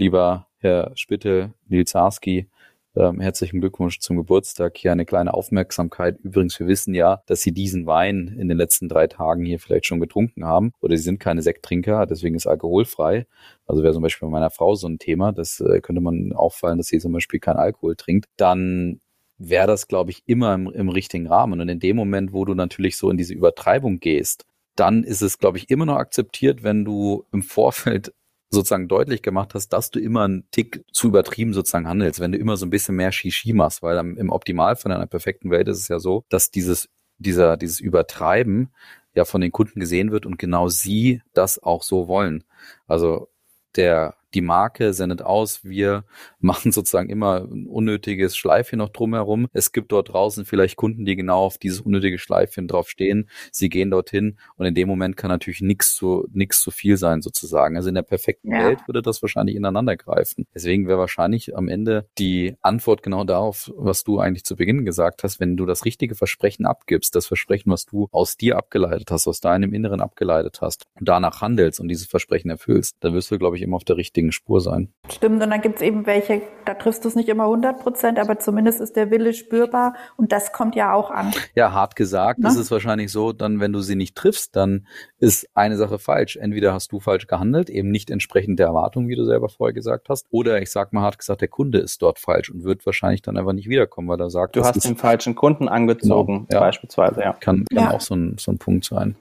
lieber Herr Spittel, Nils Sarski, ähm, herzlichen Glückwunsch zum Geburtstag. Hier eine kleine Aufmerksamkeit. Übrigens, wir wissen ja, dass Sie diesen Wein in den letzten drei Tagen hier vielleicht schon getrunken haben oder Sie sind keine Sekttrinker, deswegen ist alkoholfrei. Also wäre zum Beispiel bei meiner Frau so ein Thema, das äh, könnte man auffallen, dass sie zum Beispiel kein Alkohol trinkt. Dann wäre das, glaube ich, immer im, im richtigen Rahmen. Und in dem Moment, wo du natürlich so in diese Übertreibung gehst, dann ist es, glaube ich, immer noch akzeptiert, wenn du im Vorfeld sozusagen deutlich gemacht hast, dass du immer einen Tick zu übertrieben sozusagen handelst, wenn du immer so ein bisschen mehr Shishi machst, weil im Optimalfall in einer perfekten Welt ist es ja so, dass dieses, dieser, dieses Übertreiben ja von den Kunden gesehen wird und genau sie das auch so wollen. Also der, die Marke sendet aus, wir (laughs) machen sozusagen immer ein unnötiges Schleifchen noch drumherum. Es gibt dort draußen vielleicht Kunden, die genau auf dieses unnötige Schleifchen drauf stehen. Sie gehen dorthin und in dem Moment kann natürlich nichts zu, nichts zu viel sein sozusagen. Also in der perfekten ja. Welt würde das wahrscheinlich ineinander greifen. Deswegen wäre wahrscheinlich am Ende die Antwort genau darauf, was du eigentlich zu Beginn gesagt hast, wenn du das richtige Versprechen abgibst, das Versprechen, was du aus dir abgeleitet hast, aus deinem Inneren abgeleitet hast und danach handelst und dieses Versprechen erfüllst, dann wirst du, glaube ich, immer auf der richtigen Spur sein. Stimmt, und dann gibt es eben welche, da triffst du es nicht immer 100 Prozent, aber zumindest ist der Wille spürbar und das kommt ja auch an. Ja, hart gesagt, Na? ist es wahrscheinlich so, dann, wenn du sie nicht triffst, dann ist eine Sache falsch. Entweder hast du falsch gehandelt, eben nicht entsprechend der Erwartung, wie du selber vorher gesagt hast, oder ich sag mal hart gesagt, der Kunde ist dort falsch und wird wahrscheinlich dann einfach nicht wiederkommen, weil er sagt, du hast den falschen Kunden angezogen, genau, ja. beispielsweise, ja. Kann, kann ja. auch so ein, so ein Punkt sein.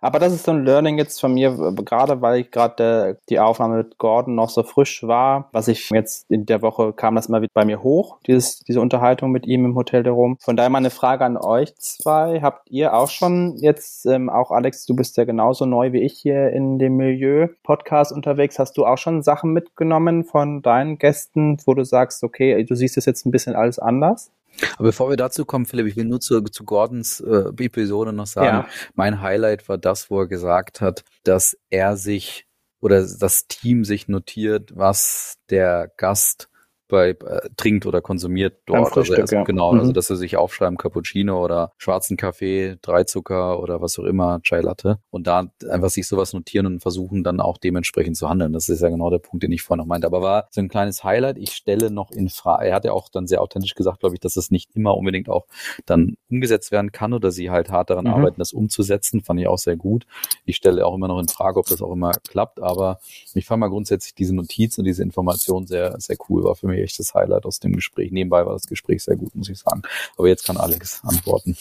Aber das ist so ein Learning jetzt von mir, gerade weil ich gerade die Aufnahme mit Gordon noch so frisch war, was ich jetzt in der Woche kam das immer wieder bei mir hoch, dieses, diese Unterhaltung mit ihm im Hotel der Rom. Von daher mal eine Frage an euch zwei. Habt ihr auch schon jetzt, ähm, auch Alex, du bist ja genauso neu wie ich hier in dem Milieu Podcast unterwegs. Hast du auch schon Sachen mitgenommen von deinen Gästen, wo du sagst, okay, du siehst es jetzt ein bisschen alles anders? Aber bevor wir dazu kommen, Philipp, ich will nur zu, zu Gordons äh, Episode noch sagen, ja. mein Highlight war das, wo er gesagt hat, dass er sich oder das Team sich notiert, was der Gast bei äh, trinkt oder konsumiert dort. Also erst, ja. Genau, also mhm. also dass sie sich aufschreiben Cappuccino oder schwarzen Kaffee, Dreizucker oder was auch immer, Chai Latte und da einfach sich sowas notieren und versuchen dann auch dementsprechend zu handeln. Das ist ja genau der Punkt, den ich vorhin noch meinte. Aber war so ein kleines Highlight. Ich stelle noch in Frage, er hat ja auch dann sehr authentisch gesagt, glaube ich, dass es nicht immer unbedingt auch dann umgesetzt werden kann oder sie halt hart daran mhm. arbeiten, das umzusetzen. Fand ich auch sehr gut. Ich stelle auch immer noch in Frage, ob das auch immer klappt, aber ich fand mal grundsätzlich diese Notiz und diese Information sehr, sehr cool. War für mich echtes Highlight aus dem Gespräch. Nebenbei war das Gespräch sehr gut, muss ich sagen. Aber jetzt kann Alex antworten.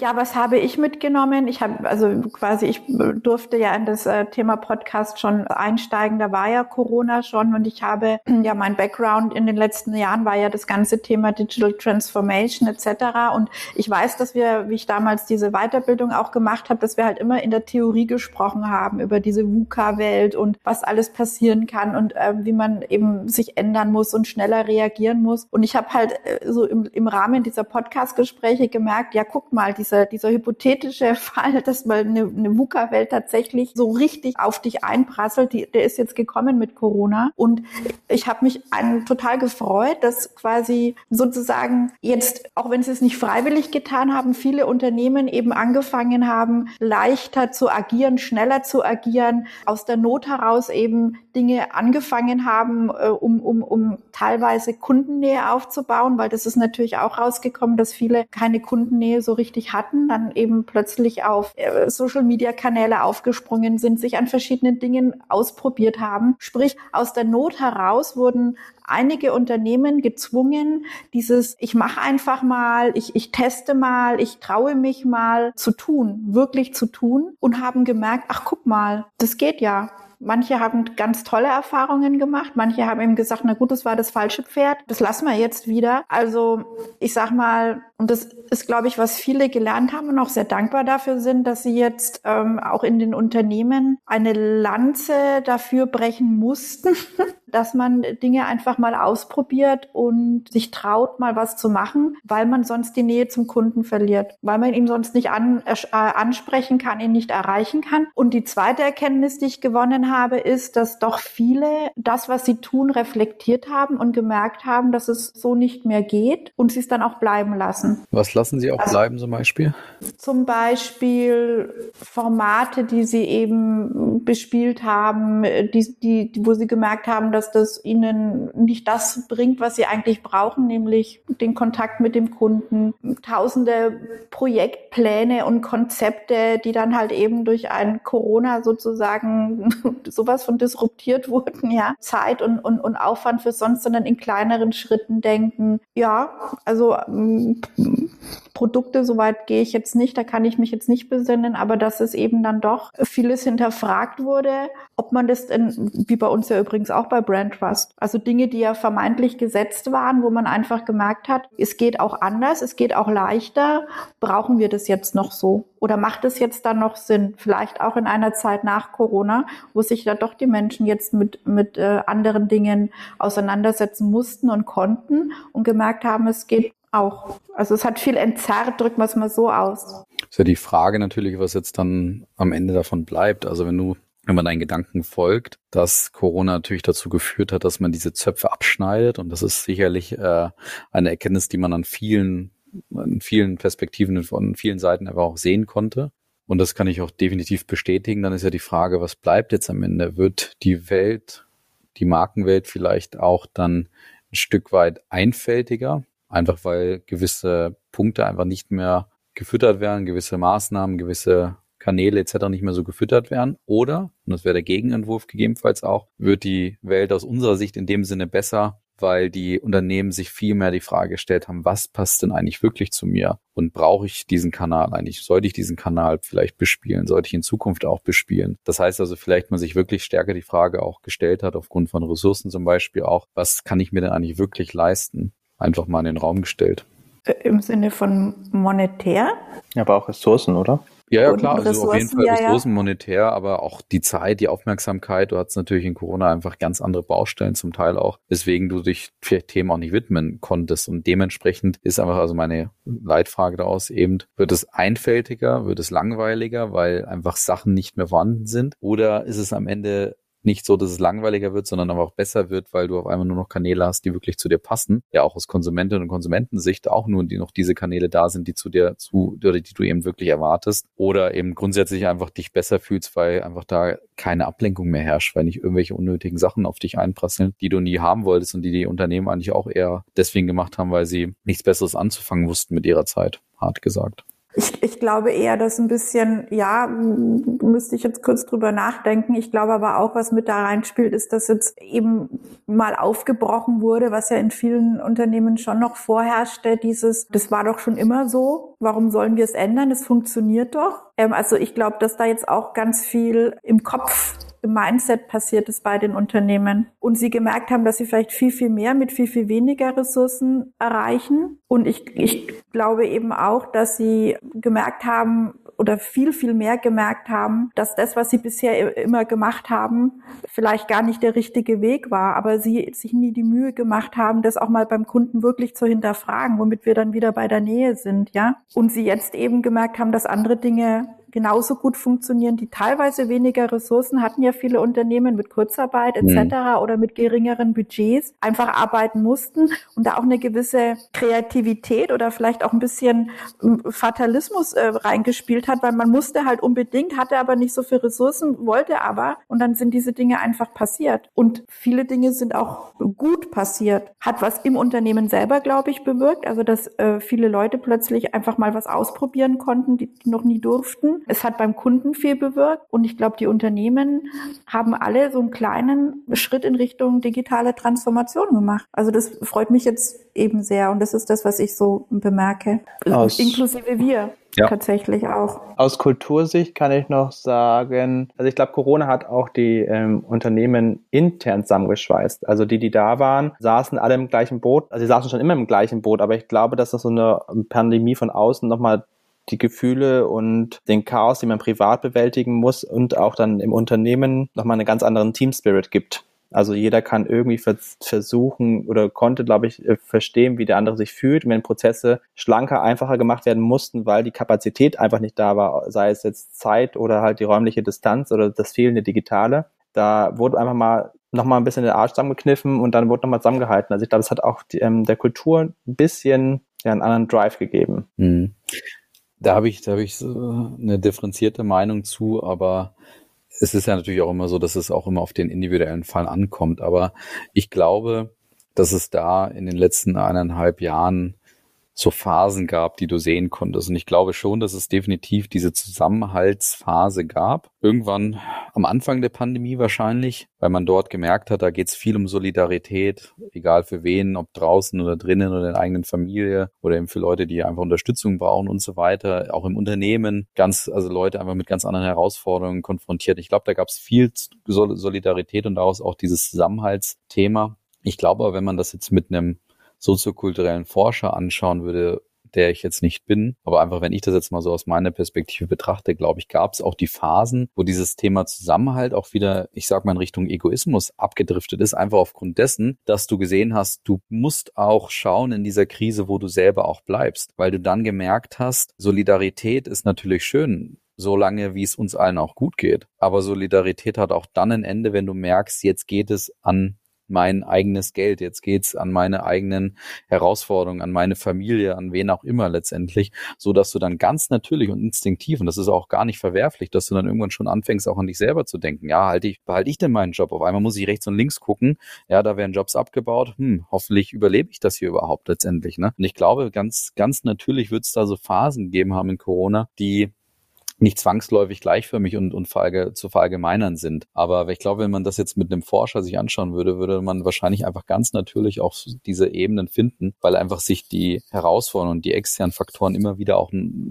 Ja, was habe ich mitgenommen? Ich habe also quasi, ich durfte ja in das äh, Thema Podcast schon einsteigen. Da war ja Corona schon und ich habe ja mein Background in den letzten Jahren war ja das ganze Thema Digital Transformation etc. Und ich weiß, dass wir, wie ich damals diese Weiterbildung auch gemacht habe, dass wir halt immer in der Theorie gesprochen haben über diese VUCA-Welt und was alles passieren kann und äh, wie man eben sich ändern muss und schneller reagieren muss. Und ich habe halt äh, so im, im Rahmen dieser Podcast-Gespräche gemerkt, ja, guck mal, dieser, dieser hypothetische (laughs) Fall, dass mal eine, eine VUCA-Welt tatsächlich so richtig auf dich einprasselt, die, der ist jetzt gekommen mit Corona. Und ich habe mich ein, total gefreut, dass quasi sozusagen jetzt, auch wenn sie es nicht freiwillig getan haben, viele Unternehmen eben angefangen haben, leichter zu agieren, schneller zu agieren, aus der Not heraus eben Dinge angefangen haben, äh, um, um, um teilweise Kundennähe aufzubauen, weil das ist natürlich auch rausgekommen, dass viele keine Kundennähe so richtig hatten, dann eben plötzlich auf äh, Social-Media-Kanäle aufgesprungen sind, sich an verschiedenen Dingen ausprobiert haben. Sprich, aus der Not heraus wurden einige Unternehmen gezwungen, dieses ich mache einfach mal, ich, ich teste mal, ich traue mich mal zu tun, wirklich zu tun und haben gemerkt, ach guck mal, das geht ja. Manche haben ganz tolle Erfahrungen gemacht, manche haben eben gesagt, na gut, das war das falsche Pferd, das lassen wir jetzt wieder. Also ich sag mal, und das ist, glaube ich, was viele gelernt haben und auch sehr dankbar dafür sind, dass sie jetzt ähm, auch in den Unternehmen eine Lanze dafür brechen mussten, (laughs) dass man Dinge einfach mal ausprobiert und sich traut, mal was zu machen, weil man sonst die Nähe zum Kunden verliert, weil man ihn sonst nicht an, äh, ansprechen kann, ihn nicht erreichen kann. Und die zweite Erkenntnis, die ich gewonnen habe, ist, dass doch viele das, was sie tun, reflektiert haben und gemerkt haben, dass es so nicht mehr geht und sie es dann auch bleiben lassen. Was lassen Sie auch also, bleiben zum Beispiel? Zum Beispiel Formate, die Sie eben bespielt haben, die, die, wo Sie gemerkt haben, dass dass das ihnen nicht das bringt, was sie eigentlich brauchen, nämlich den Kontakt mit dem Kunden. Tausende Projektpläne und Konzepte, die dann halt eben durch ein Corona sozusagen (laughs) sowas von disruptiert wurden, ja. Zeit und, und, und Aufwand für sonst, sondern in kleineren Schritten denken. Ja, also Produkte, soweit gehe ich jetzt nicht, da kann ich mich jetzt nicht besinnen, aber dass es eben dann doch vieles hinterfragt wurde, ob man das in, wie bei uns ja übrigens auch bei Brand Trust, also Dinge, die ja vermeintlich gesetzt waren, wo man einfach gemerkt hat, es geht auch anders, es geht auch leichter, brauchen wir das jetzt noch so? Oder macht es jetzt dann noch Sinn? Vielleicht auch in einer Zeit nach Corona, wo sich da doch die Menschen jetzt mit, mit äh, anderen Dingen auseinandersetzen mussten und konnten und gemerkt haben, es geht auch. Also es hat viel entzerrt, drücken wir es mal so aus. Ist ja die Frage natürlich, was jetzt dann am Ende davon bleibt. Also wenn du, wenn man deinen Gedanken folgt, dass Corona natürlich dazu geführt hat, dass man diese Zöpfe abschneidet und das ist sicherlich äh, eine Erkenntnis, die man an vielen, an vielen Perspektiven von vielen Seiten aber auch sehen konnte. Und das kann ich auch definitiv bestätigen. Dann ist ja die Frage, was bleibt jetzt am Ende? Wird die Welt, die Markenwelt vielleicht auch dann ein Stück weit einfältiger? Einfach weil gewisse Punkte einfach nicht mehr gefüttert werden, gewisse Maßnahmen, gewisse Kanäle etc. nicht mehr so gefüttert werden. Oder, und das wäre der Gegenentwurf gegebenenfalls auch, wird die Welt aus unserer Sicht in dem Sinne besser, weil die Unternehmen sich viel mehr die Frage gestellt haben, was passt denn eigentlich wirklich zu mir? Und brauche ich diesen Kanal eigentlich? Sollte ich diesen Kanal vielleicht bespielen? Sollte ich in Zukunft auch bespielen? Das heißt also, vielleicht man sich wirklich stärker die Frage auch gestellt hat, aufgrund von Ressourcen zum Beispiel auch, was kann ich mir denn eigentlich wirklich leisten? Einfach mal in den Raum gestellt. Äh, Im Sinne von monetär? Aber auch Ressourcen, oder? Ja, ja, klar, also auf jeden Fall ja, Ressourcen ja. monetär, aber auch die Zeit, die Aufmerksamkeit. Du hattest natürlich in Corona einfach ganz andere Baustellen zum Teil auch, weswegen du dich vielleicht Themen auch nicht widmen konntest. Und dementsprechend ist einfach also meine Leitfrage daraus eben, wird es einfältiger, wird es langweiliger, weil einfach Sachen nicht mehr vorhanden sind? Oder ist es am Ende nicht so, dass es langweiliger wird, sondern aber auch besser wird, weil du auf einmal nur noch Kanäle hast, die wirklich zu dir passen. Ja, auch aus Konsumentinnen und Konsumentensicht auch nur die noch diese Kanäle da sind, die zu dir zu, oder die du eben wirklich erwartest. Oder eben grundsätzlich einfach dich besser fühlst, weil einfach da keine Ablenkung mehr herrscht, weil nicht irgendwelche unnötigen Sachen auf dich einprasseln, die du nie haben wolltest und die die Unternehmen eigentlich auch eher deswegen gemacht haben, weil sie nichts Besseres anzufangen wussten mit ihrer Zeit, hart gesagt. Ich, ich glaube eher, dass ein bisschen, ja, müsste ich jetzt kurz drüber nachdenken. Ich glaube aber auch, was mit da reinspielt, ist, dass jetzt eben mal aufgebrochen wurde, was ja in vielen Unternehmen schon noch vorherrschte, dieses, das war doch schon immer so. Warum sollen wir es ändern? Es funktioniert doch. Ähm, also ich glaube, dass da jetzt auch ganz viel im Kopf im Mindset passiert ist bei den Unternehmen und sie gemerkt haben, dass sie vielleicht viel, viel mehr mit viel, viel weniger Ressourcen erreichen. Und ich, ich glaube eben auch, dass sie gemerkt haben, oder viel, viel mehr gemerkt haben, dass das, was sie bisher immer gemacht haben, vielleicht gar nicht der richtige Weg war, aber sie sich nie die Mühe gemacht haben, das auch mal beim Kunden wirklich zu hinterfragen, womit wir dann wieder bei der Nähe sind, ja. Und sie jetzt eben gemerkt haben, dass andere Dinge genauso gut funktionieren, die teilweise weniger Ressourcen hatten ja viele Unternehmen mit Kurzarbeit etc. Mhm. oder mit geringeren Budgets einfach arbeiten mussten und da auch eine gewisse Kreativität oder vielleicht auch ein bisschen ähm, Fatalismus äh, reingespielt hat, weil man musste halt unbedingt, hatte aber nicht so viel Ressourcen, wollte aber und dann sind diese Dinge einfach passiert und viele Dinge sind auch gut passiert, hat was im Unternehmen selber, glaube ich, bewirkt, also dass äh, viele Leute plötzlich einfach mal was ausprobieren konnten, die, die noch nie durften es hat beim Kunden viel bewirkt und ich glaube, die Unternehmen haben alle so einen kleinen Schritt in Richtung digitale Transformation gemacht. Also das freut mich jetzt eben sehr und das ist das, was ich so bemerke, Aus inklusive wir. Ja. Tatsächlich auch. Aus Kultursicht kann ich noch sagen, also ich glaube, Corona hat auch die ähm, Unternehmen intern zusammengeschweißt. Also die, die da waren, saßen alle im gleichen Boot. Also sie saßen schon immer im gleichen Boot, aber ich glaube, dass das so eine Pandemie von außen nochmal die Gefühle und den Chaos, den man privat bewältigen muss und auch dann im Unternehmen nochmal einen ganz anderen Team Spirit gibt. Also jeder kann irgendwie versuchen oder konnte, glaube ich, äh, verstehen, wie der andere sich fühlt, wenn Prozesse schlanker, einfacher gemacht werden mussten, weil die Kapazität einfach nicht da war, sei es jetzt Zeit oder halt die räumliche Distanz oder das fehlende Digitale. Da wurde einfach mal nochmal ein bisschen den Arsch zusammengekniffen und dann wurde nochmal zusammengehalten. Also ich glaube, es hat auch die, ähm, der Kultur ein bisschen ja, einen anderen Drive gegeben. Mhm. Da habe ich, da habe ich so eine differenzierte Meinung zu, aber es ist ja natürlich auch immer so, dass es auch immer auf den individuellen Fall ankommt. Aber ich glaube, dass es da in den letzten eineinhalb Jahren so Phasen gab, die du sehen konntest. Und ich glaube schon, dass es definitiv diese Zusammenhaltsphase gab. Irgendwann am Anfang der Pandemie wahrscheinlich, weil man dort gemerkt hat, da geht es viel um Solidarität, egal für wen, ob draußen oder drinnen oder in der eigenen Familie oder eben für Leute, die einfach Unterstützung brauchen und so weiter. Auch im Unternehmen ganz, also Leute einfach mit ganz anderen Herausforderungen konfrontiert. Ich glaube, da gab es viel Solidarität und daraus auch dieses Zusammenhaltsthema. Ich glaube aber, wenn man das jetzt mit einem soziokulturellen Forscher anschauen würde, der ich jetzt nicht bin. Aber einfach, wenn ich das jetzt mal so aus meiner Perspektive betrachte, glaube ich, gab es auch die Phasen, wo dieses Thema Zusammenhalt auch wieder, ich sag mal, in Richtung Egoismus abgedriftet ist, einfach aufgrund dessen, dass du gesehen hast, du musst auch schauen in dieser Krise, wo du selber auch bleibst, weil du dann gemerkt hast, Solidarität ist natürlich schön, solange wie es uns allen auch gut geht. Aber Solidarität hat auch dann ein Ende, wenn du merkst, jetzt geht es an mein eigenes Geld, jetzt geht's an meine eigenen Herausforderungen, an meine Familie, an wen auch immer letztendlich, so dass du dann ganz natürlich und instinktiv, und das ist auch gar nicht verwerflich, dass du dann irgendwann schon anfängst, auch an dich selber zu denken. Ja, halte ich, behalte ich denn meinen Job? Auf einmal muss ich rechts und links gucken. Ja, da werden Jobs abgebaut. Hm, hoffentlich überlebe ich das hier überhaupt letztendlich. Ne? Und ich glaube, ganz, ganz natürlich wird es da so Phasen geben haben in Corona, die nicht zwangsläufig gleichförmig und, und verallge, zu verallgemeinern sind. Aber ich glaube, wenn man das jetzt mit einem Forscher sich anschauen würde, würde man wahrscheinlich einfach ganz natürlich auch diese Ebenen finden, weil einfach sich die Herausforderungen und die externen Faktoren immer wieder auch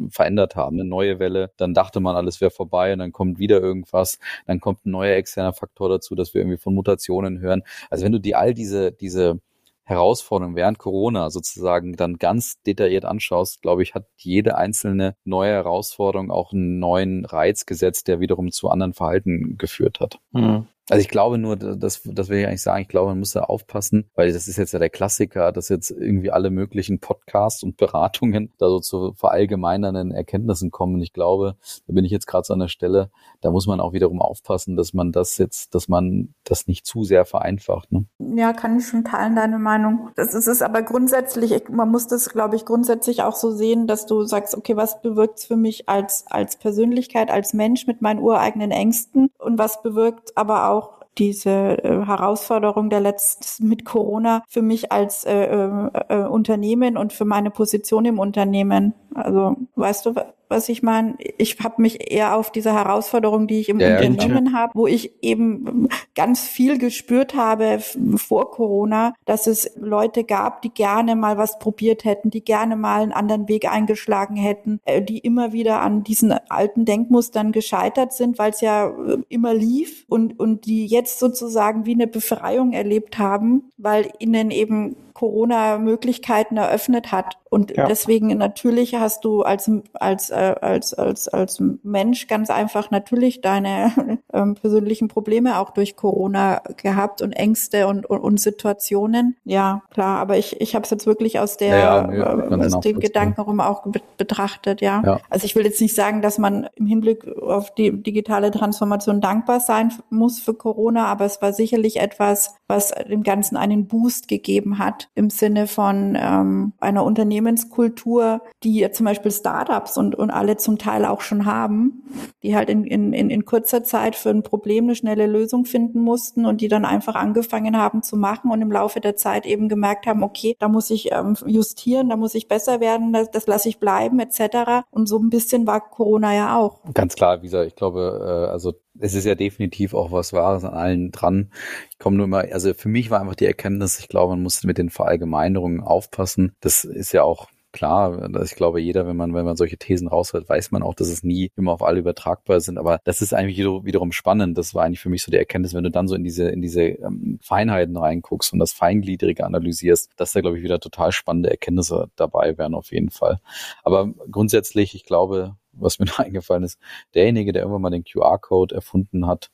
verändert haben. Eine neue Welle, dann dachte man, alles wäre vorbei und dann kommt wieder irgendwas, dann kommt ein neuer externer Faktor dazu, dass wir irgendwie von Mutationen hören. Also wenn du die all diese, diese Herausforderungen während Corona sozusagen dann ganz detailliert anschaust, glaube ich, hat jede einzelne neue Herausforderung auch einen neuen Reiz gesetzt, der wiederum zu anderen Verhalten geführt hat. Mhm. Also ich glaube nur, das, das will ich eigentlich sagen, ich glaube, man muss da aufpassen, weil das ist jetzt ja der Klassiker, dass jetzt irgendwie alle möglichen Podcasts und Beratungen da so zu verallgemeinernden Erkenntnissen kommen. Und ich glaube, da bin ich jetzt gerade so an der Stelle, da muss man auch wiederum aufpassen, dass man das jetzt, dass man das nicht zu sehr vereinfacht. Ne? Ja, kann ich schon teilen, deine Meinung. Das ist es aber grundsätzlich, man muss das, glaube ich, grundsätzlich auch so sehen, dass du sagst, okay, was bewirkt es für mich als, als Persönlichkeit, als Mensch mit meinen ureigenen Ängsten und was bewirkt aber auch diese äh, Herausforderung der letzten mit Corona für mich als äh, äh, äh, Unternehmen und für meine Position im Unternehmen. Also weißt du, was ich meine? Ich habe mich eher auf diese Herausforderung, die ich im ja, Unternehmen ja. habe, wo ich eben ganz viel gespürt habe vor Corona, dass es Leute gab, die gerne mal was probiert hätten, die gerne mal einen anderen Weg eingeschlagen hätten, äh, die immer wieder an diesen alten Denkmustern gescheitert sind, weil es ja äh, immer lief und, und die jetzt sozusagen wie eine Befreiung erlebt haben, weil ihnen eben Corona Möglichkeiten eröffnet hat. Und ja. deswegen natürlich hast du als, als, äh, als, als, als Mensch ganz einfach natürlich deine (laughs) ähm, persönlichen Probleme auch durch Corona gehabt und Ängste und, und, und Situationen. Ja, klar, aber ich, ich habe es jetzt wirklich aus der ja, ja, äh, aus dem Gedankenraum auch be betrachtet, ja. ja. Also ich will jetzt nicht sagen, dass man im Hinblick auf die digitale Transformation dankbar sein muss für Corona, aber es war sicherlich etwas, was dem Ganzen einen Boost gegeben hat im Sinne von ähm, einer Unternehmenskultur, die ja zum Beispiel Startups und, und alle zum Teil auch schon haben, die halt in, in, in kurzer Zeit für ein Problem eine schnelle Lösung finden mussten und die dann einfach angefangen haben zu machen und im Laufe der Zeit eben gemerkt haben, okay, da muss ich ähm, justieren, da muss ich besser werden, das, das lasse ich bleiben etc. Und so ein bisschen war Corona ja auch. Ganz klar, wie gesagt, ich glaube, äh, also es ist ja definitiv auch was Wahres an allen dran. Ich komme nur immer, also für mich war einfach die Erkenntnis, ich glaube, man muss mit den Verallgemeinerungen aufpassen. Das ist ja auch klar, ich glaube, jeder, wenn man, wenn man solche Thesen raushört, weiß man auch, dass es nie immer auf alle übertragbar sind. Aber das ist eigentlich wiederum spannend. Das war eigentlich für mich so die Erkenntnis, wenn du dann so in diese, in diese ähm, Feinheiten reinguckst und das Feingliedrige analysierst, dass da, glaube ich, wieder total spannende Erkenntnisse dabei wären, auf jeden Fall. Aber grundsätzlich, ich glaube, was mir (laughs) noch eingefallen ist, derjenige, der irgendwann mal den QR-Code erfunden hat,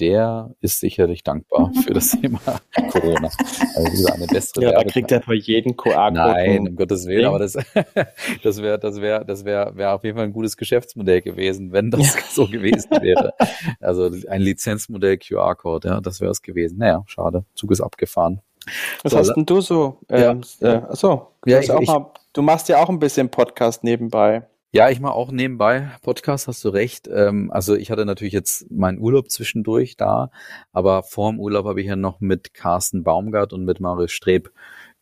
der ist sicherlich dankbar (laughs) für das Thema (laughs) Corona. Also eine bessere Ja, da kriegt er bei jedem QR-Code. Nein, um Gottes Willen, aber das, das wäre, das wäre, das wäre, wäre auf jeden Fall ein gutes Geschäftsmodell gewesen, wenn das ja. so gewesen wäre. Also ein Lizenzmodell QR-Code, ja, das wäre es gewesen. Naja, schade. Zug ist abgefahren. Was so, hast denn du so? Ähm, ja, äh, achso, ja, ich, ich, du machst ja auch ein bisschen Podcast nebenbei. Ja, ich mache auch nebenbei Podcast, hast du recht. Ähm, also ich hatte natürlich jetzt meinen Urlaub zwischendurch da, aber vor dem Urlaub habe ich ja noch mit Carsten Baumgart und mit Marius Streb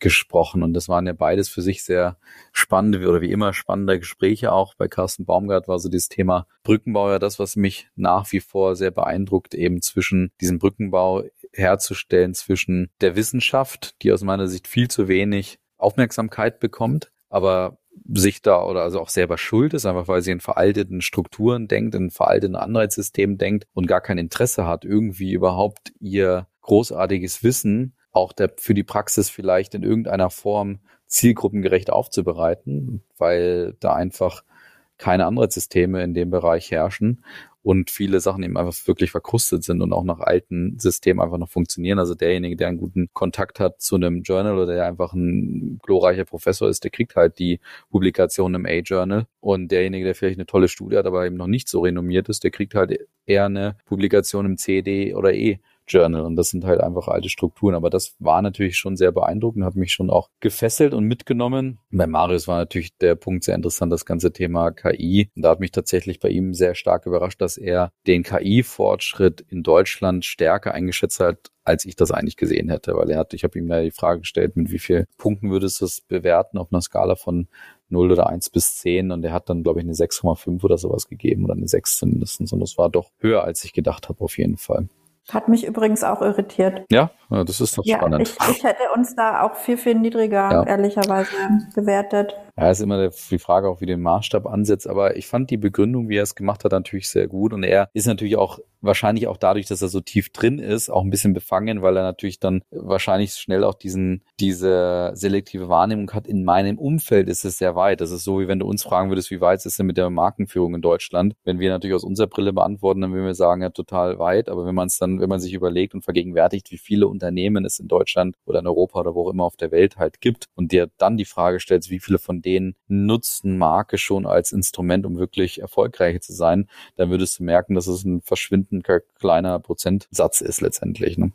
gesprochen. Und das waren ja beides für sich sehr spannende oder wie immer spannende Gespräche auch. Bei Carsten Baumgart war so dieses Thema Brückenbau ja das, was mich nach wie vor sehr beeindruckt, eben zwischen diesem Brückenbau herzustellen, zwischen der Wissenschaft, die aus meiner Sicht viel zu wenig Aufmerksamkeit bekommt, aber sich da oder also auch selber schuld ist, einfach weil sie in veralteten Strukturen denkt, in veralteten Anreizsystemen denkt und gar kein Interesse hat, irgendwie überhaupt ihr großartiges Wissen auch der, für die Praxis vielleicht in irgendeiner Form zielgruppengerecht aufzubereiten, weil da einfach keine Anreizsysteme in dem Bereich herrschen und viele Sachen eben einfach wirklich verkrustet sind und auch nach alten Systemen einfach noch funktionieren. Also derjenige, der einen guten Kontakt hat zu einem Journal oder der einfach ein glorreicher Professor ist, der kriegt halt die Publikation im A-Journal. Und derjenige, der vielleicht eine tolle Studie hat, aber eben noch nicht so renommiert ist, der kriegt halt eher eine Publikation im CD oder E. Journal. Und das sind halt einfach alte Strukturen. Aber das war natürlich schon sehr beeindruckend, hat mich schon auch gefesselt und mitgenommen. Bei Marius war natürlich der Punkt sehr interessant, das ganze Thema KI. Und da hat mich tatsächlich bei ihm sehr stark überrascht, dass er den KI-Fortschritt in Deutschland stärker eingeschätzt hat, als ich das eigentlich gesehen hätte, weil er hat, ich habe ihm da die Frage gestellt, mit wie vielen Punkten würdest du es bewerten auf einer Skala von 0 oder 1 bis 10 und er hat dann, glaube ich, eine 6,5 oder sowas gegeben oder eine 6 zumindest und das war doch höher, als ich gedacht habe auf jeden Fall. Hat mich übrigens auch irritiert. Ja, das ist doch ja, spannend. Ich, ich hätte uns da auch viel, viel niedriger, ja. ehrlicherweise, bewertet. Ja, ist immer die Frage auch, wie den Maßstab ansetzt. Aber ich fand die Begründung, wie er es gemacht hat, natürlich sehr gut. Und er ist natürlich auch wahrscheinlich auch dadurch, dass er so tief drin ist, auch ein bisschen befangen, weil er natürlich dann wahrscheinlich schnell auch diesen, diese selektive Wahrnehmung hat. In meinem Umfeld ist es sehr weit. Das ist so, wie wenn du uns fragen würdest, wie weit ist es denn mit der Markenführung in Deutschland? Wenn wir natürlich aus unserer Brille beantworten, dann würden wir sagen, ja, total weit. Aber wenn man es dann, wenn man sich überlegt und vergegenwärtigt, wie viele Unternehmen es in Deutschland oder in Europa oder wo auch immer auf der Welt halt gibt und dir dann die Frage stellst, wie viele von denen nutzen Marke schon als Instrument, um wirklich erfolgreich zu sein, dann würdest du merken, dass es ein verschwindend kleiner Prozentsatz ist letztendlich. Ne?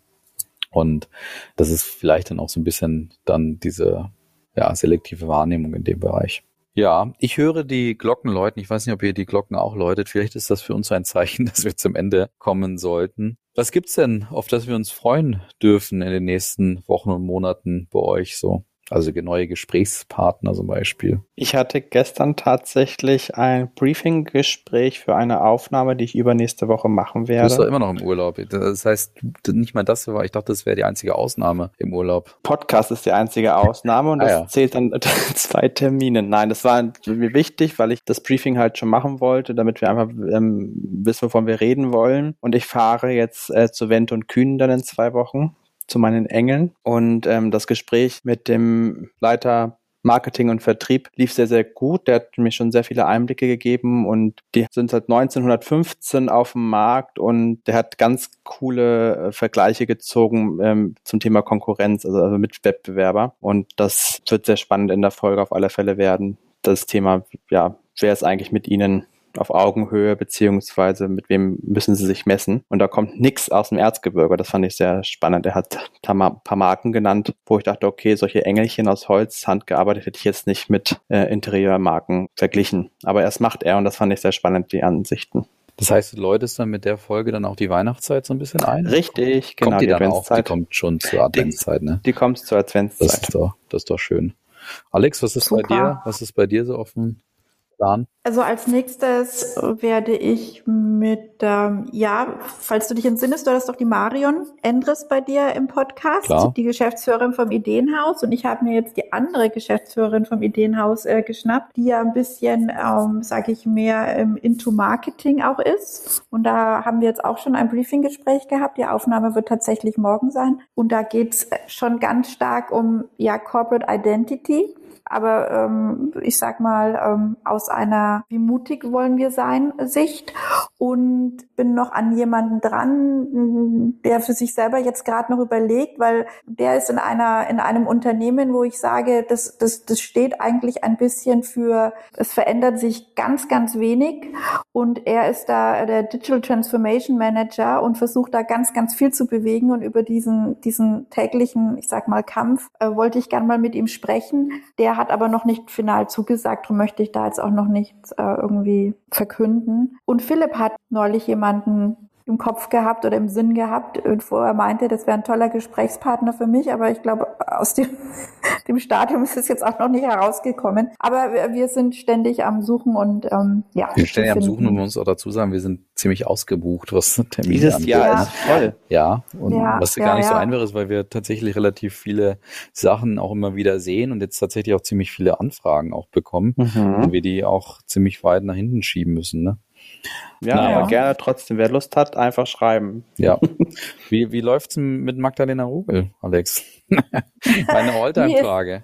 Und das ist vielleicht dann auch so ein bisschen dann diese ja, selektive Wahrnehmung in dem Bereich. Ja, ich höre die Glocken läuten. Ich weiß nicht, ob ihr die Glocken auch läutet. Vielleicht ist das für uns ein Zeichen, (laughs) dass wir zum Ende kommen sollten. Was gibt's denn, auf das wir uns freuen dürfen in den nächsten Wochen und Monaten bei euch so? Also neue Gesprächspartner zum Beispiel. Ich hatte gestern tatsächlich ein Briefing-Gespräch für eine Aufnahme, die ich übernächste Woche machen werde. Du bist doch immer noch im Urlaub. Das heißt, nicht mal das war, ich dachte, das wäre die einzige Ausnahme im Urlaub. Podcast ist die einzige Ausnahme und (laughs) ah, das ja. zählt dann (laughs) zwei Termine. Nein, das war mir wichtig, weil ich das Briefing halt schon machen wollte, damit wir einfach ähm, wissen, wovon wir reden wollen. Und ich fahre jetzt äh, zu Wendt und Kühn dann in zwei Wochen zu meinen Engeln. Und ähm, das Gespräch mit dem Leiter Marketing und Vertrieb lief sehr, sehr gut. Der hat mir schon sehr viele Einblicke gegeben und die sind seit 1915 auf dem Markt und der hat ganz coole äh, Vergleiche gezogen ähm, zum Thema Konkurrenz, also, also mit Wettbewerber. Und das wird sehr spannend in der Folge auf alle Fälle werden. Das Thema, ja, wer ist eigentlich mit Ihnen auf Augenhöhe, beziehungsweise mit wem müssen sie sich messen. Und da kommt nichts aus dem Erzgebirge. Das fand ich sehr spannend. Er hat ein paar Marken genannt, wo ich dachte, okay, solche Engelchen aus Holz, handgearbeitet, hätte ich jetzt nicht mit äh, Interieurmarken verglichen. Aber erst macht er und das fand ich sehr spannend, die Ansichten. Das heißt, du läutest dann mit der Folge dann auch die Weihnachtszeit so ein bisschen ein? Richtig, genau. Kommt die, die dann auch, die kommt schon zur Adventszeit, ne? Die kommt zur Adventszeit. Das ist doch, das ist doch schön. Alex, was ist Super. bei dir? Was ist bei dir so offen? Plan? Also als nächstes werde ich mit, ähm, ja, falls du dich entsinnest, du hattest doch die Marion Endres bei dir im Podcast, Klar. die Geschäftsführerin vom Ideenhaus. Und ich habe mir jetzt die andere Geschäftsführerin vom Ideenhaus äh, geschnappt, die ja ein bisschen, ähm, sage ich, mehr ähm, into Marketing auch ist. Und da haben wir jetzt auch schon ein Briefinggespräch gehabt. Die Aufnahme wird tatsächlich morgen sein. Und da geht's schon ganz stark um ja Corporate Identity aber ähm, ich sag mal ähm, aus einer wie mutig wollen wir sein Sicht. Und bin noch an jemanden dran, der für sich selber jetzt gerade noch überlegt, weil der ist in einer in einem Unternehmen, wo ich sage, das das das steht eigentlich ein bisschen für es verändert sich ganz ganz wenig. Und er ist da der Digital Transformation Manager und versucht da ganz ganz viel zu bewegen. Und über diesen diesen täglichen, ich sag mal Kampf äh, wollte ich gern mal mit ihm sprechen. Der hat aber noch nicht final zugesagt, darum möchte ich da jetzt auch noch äh, irgendwie verkünden. Und Philipp hat neulich jemanden im Kopf gehabt oder im Sinn gehabt, wo er meinte, das wäre ein toller Gesprächspartner für mich. Aber ich glaube, aus dem, (laughs) dem Stadium ist es jetzt auch noch nicht herausgekommen. Aber wir sind ständig am Suchen und ähm, ja. Wir sind ständig am Suchen und wir uns auch dazu sagen, wir sind ziemlich ausgebucht, was (laughs) Termine Dieses angeht. Jahr ist voll. Ja, und ja, was ja, gar nicht ja. so einfach ist, weil wir tatsächlich relativ viele Sachen auch immer wieder sehen und jetzt tatsächlich auch ziemlich viele Anfragen auch bekommen mhm. und wir die auch ziemlich weit nach hinten schieben müssen. Ne? Ja, naja. aber gerne trotzdem. Wer Lust hat, einfach schreiben. Ja. (laughs) Wie, wie läuft's mit Magdalena Rugel, Alex? (laughs) Meine Alltime-Frage.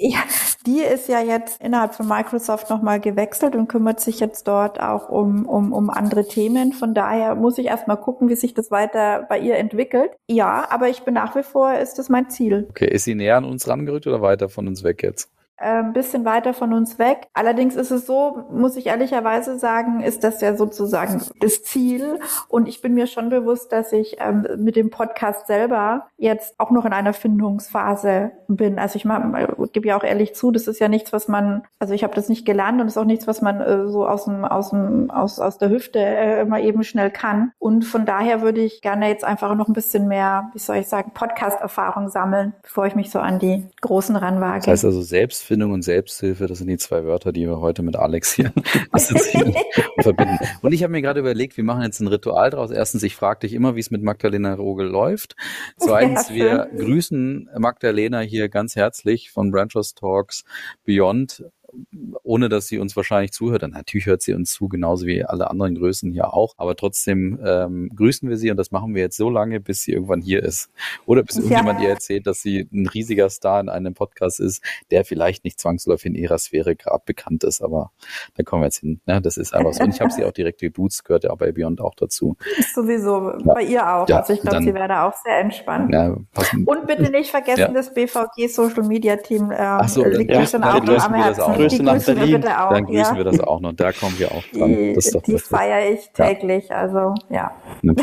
Ja, die ist ja jetzt innerhalb von Microsoft nochmal gewechselt und kümmert sich jetzt dort auch um, um, um andere Themen. Von daher muss ich erstmal gucken, wie sich das weiter bei ihr entwickelt. Ja, aber ich bin nach wie vor, ist das mein Ziel. Okay, ist sie näher an uns rangerückt oder weiter von uns weg jetzt? Äh, ein bisschen weiter von uns weg. Allerdings ist es so, muss ich ehrlicherweise sagen, ist das ja sozusagen das Ziel. Und ich bin mir schon bewusst, dass ich ähm, mit dem Podcast selber jetzt auch noch in einer Findungsphase bin. Also ich gebe ja auch ehrlich zu, das ist ja nichts, was man, also ich habe das nicht gelernt und ist auch nichts, was man äh, so aus dem, aus dem, aus, aus der Hüfte äh, mal eben schnell kann. Und von daher würde ich gerne jetzt einfach noch ein bisschen mehr, wie soll ich sagen, Podcast-Erfahrung sammeln, bevor ich mich so an die Großen ranwage. Das heißt also selbst Selbstfindung und Selbsthilfe, das sind die zwei Wörter, die wir heute mit Alex hier (laughs) assoziieren und verbinden. Und ich habe mir gerade überlegt, wir machen jetzt ein Ritual draus. Erstens, ich frage dich immer, wie es mit Magdalena Rogel läuft. (laughs) Zweitens, wir grüßen Magdalena hier ganz herzlich von Branchers Talks Beyond ohne dass sie uns wahrscheinlich zuhört. Und natürlich hört sie uns zu, genauso wie alle anderen Größen hier auch. Aber trotzdem ähm, grüßen wir sie und das machen wir jetzt so lange, bis sie irgendwann hier ist. Oder bis ja. irgendjemand ihr erzählt, dass sie ein riesiger Star in einem Podcast ist, der vielleicht nicht zwangsläufig in ihrer Sphäre gerade bekannt ist. Aber da kommen wir jetzt hin. Ne? Das ist einfach so. Und ich habe sie auch direkt geduzt, gehört ja bei Beyond auch dazu. Sowieso, ja. bei ihr auch. Ja, also ich glaube, sie wäre da auch sehr entspannt. Ja, und bitte nicht vergessen, das BVG Social Media Team ähm, so, liegt ja, schon auch noch am Herzen. Grüße nach Berlin. Auch, Dann grüßen ja. wir das auch noch. Da kommen wir auch dran. Die, das die feiere ich täglich, ja. also ja. (laughs)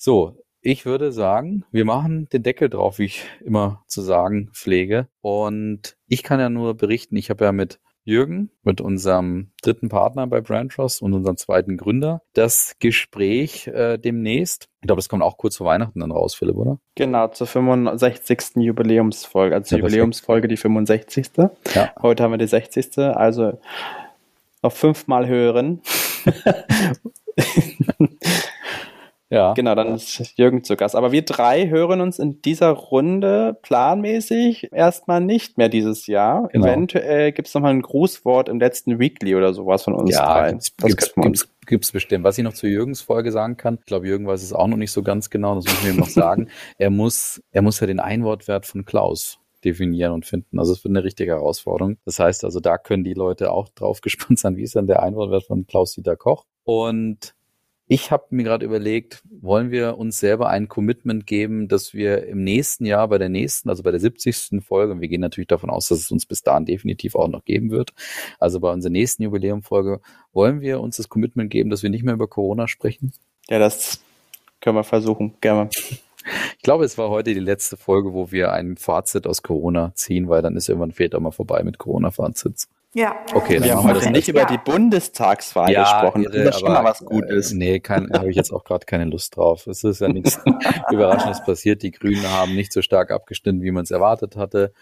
So, ich würde sagen, wir machen den Deckel drauf, wie ich immer zu sagen pflege. Und ich kann ja nur berichten, ich habe ja mit Jürgen, mit unserem dritten Partner bei Brand Trust und unserem zweiten Gründer, das Gespräch äh, demnächst. Ich glaube, das kommt auch kurz vor Weihnachten dann raus, Philipp, oder? Genau, zur 65. Jubiläumsfolge, also ja, Jubiläumsfolge, die 65. Ja. Heute haben wir die 60. Also noch fünfmal hören. (laughs) Ja. Genau, dann ist Jürgen zu Gast. Aber wir drei hören uns in dieser Runde planmäßig erstmal nicht mehr dieses Jahr. Genau. Eventuell gibt es nochmal ein Grußwort im letzten Weekly oder sowas von uns ja, dreien. Gibt's, das gibt's, gibt's, gibt's bestimmt. Was ich noch zu Jürgens Folge sagen kann, ich glaube, Jürgen weiß es auch noch nicht so ganz genau, das müssen wir ihm noch (laughs) sagen. Er muss, er muss ja den Einwortwert von Klaus definieren und finden. Also es wird eine richtige Herausforderung. Das heißt also, da können die Leute auch drauf (laughs) gespannt sein, wie ist denn der Einwortwert von Klaus-Dieter Koch. Und ich habe mir gerade überlegt, wollen wir uns selber ein Commitment geben, dass wir im nächsten Jahr bei der nächsten, also bei der 70. Folge, und wir gehen natürlich davon aus, dass es uns bis dahin definitiv auch noch geben wird, also bei unserer nächsten Jubiläumfolge, wollen wir uns das Commitment geben, dass wir nicht mehr über Corona sprechen? Ja, das können wir versuchen, gerne. Ich glaube, es war heute die letzte Folge, wo wir ein Fazit aus Corona ziehen, weil dann ist irgendwann fehlt auch mal vorbei mit Corona-Fazits. Ja. Okay, dann wir haben wir das nicht über die Bundestagswahl ja, gesprochen. Irre, das ist schon mal was Gutes. Äh, nee, habe ich jetzt auch gerade keine Lust drauf. Es ist ja nichts (laughs) Überraschendes passiert. Die Grünen haben nicht so stark abgestimmt, wie man es erwartet hatte.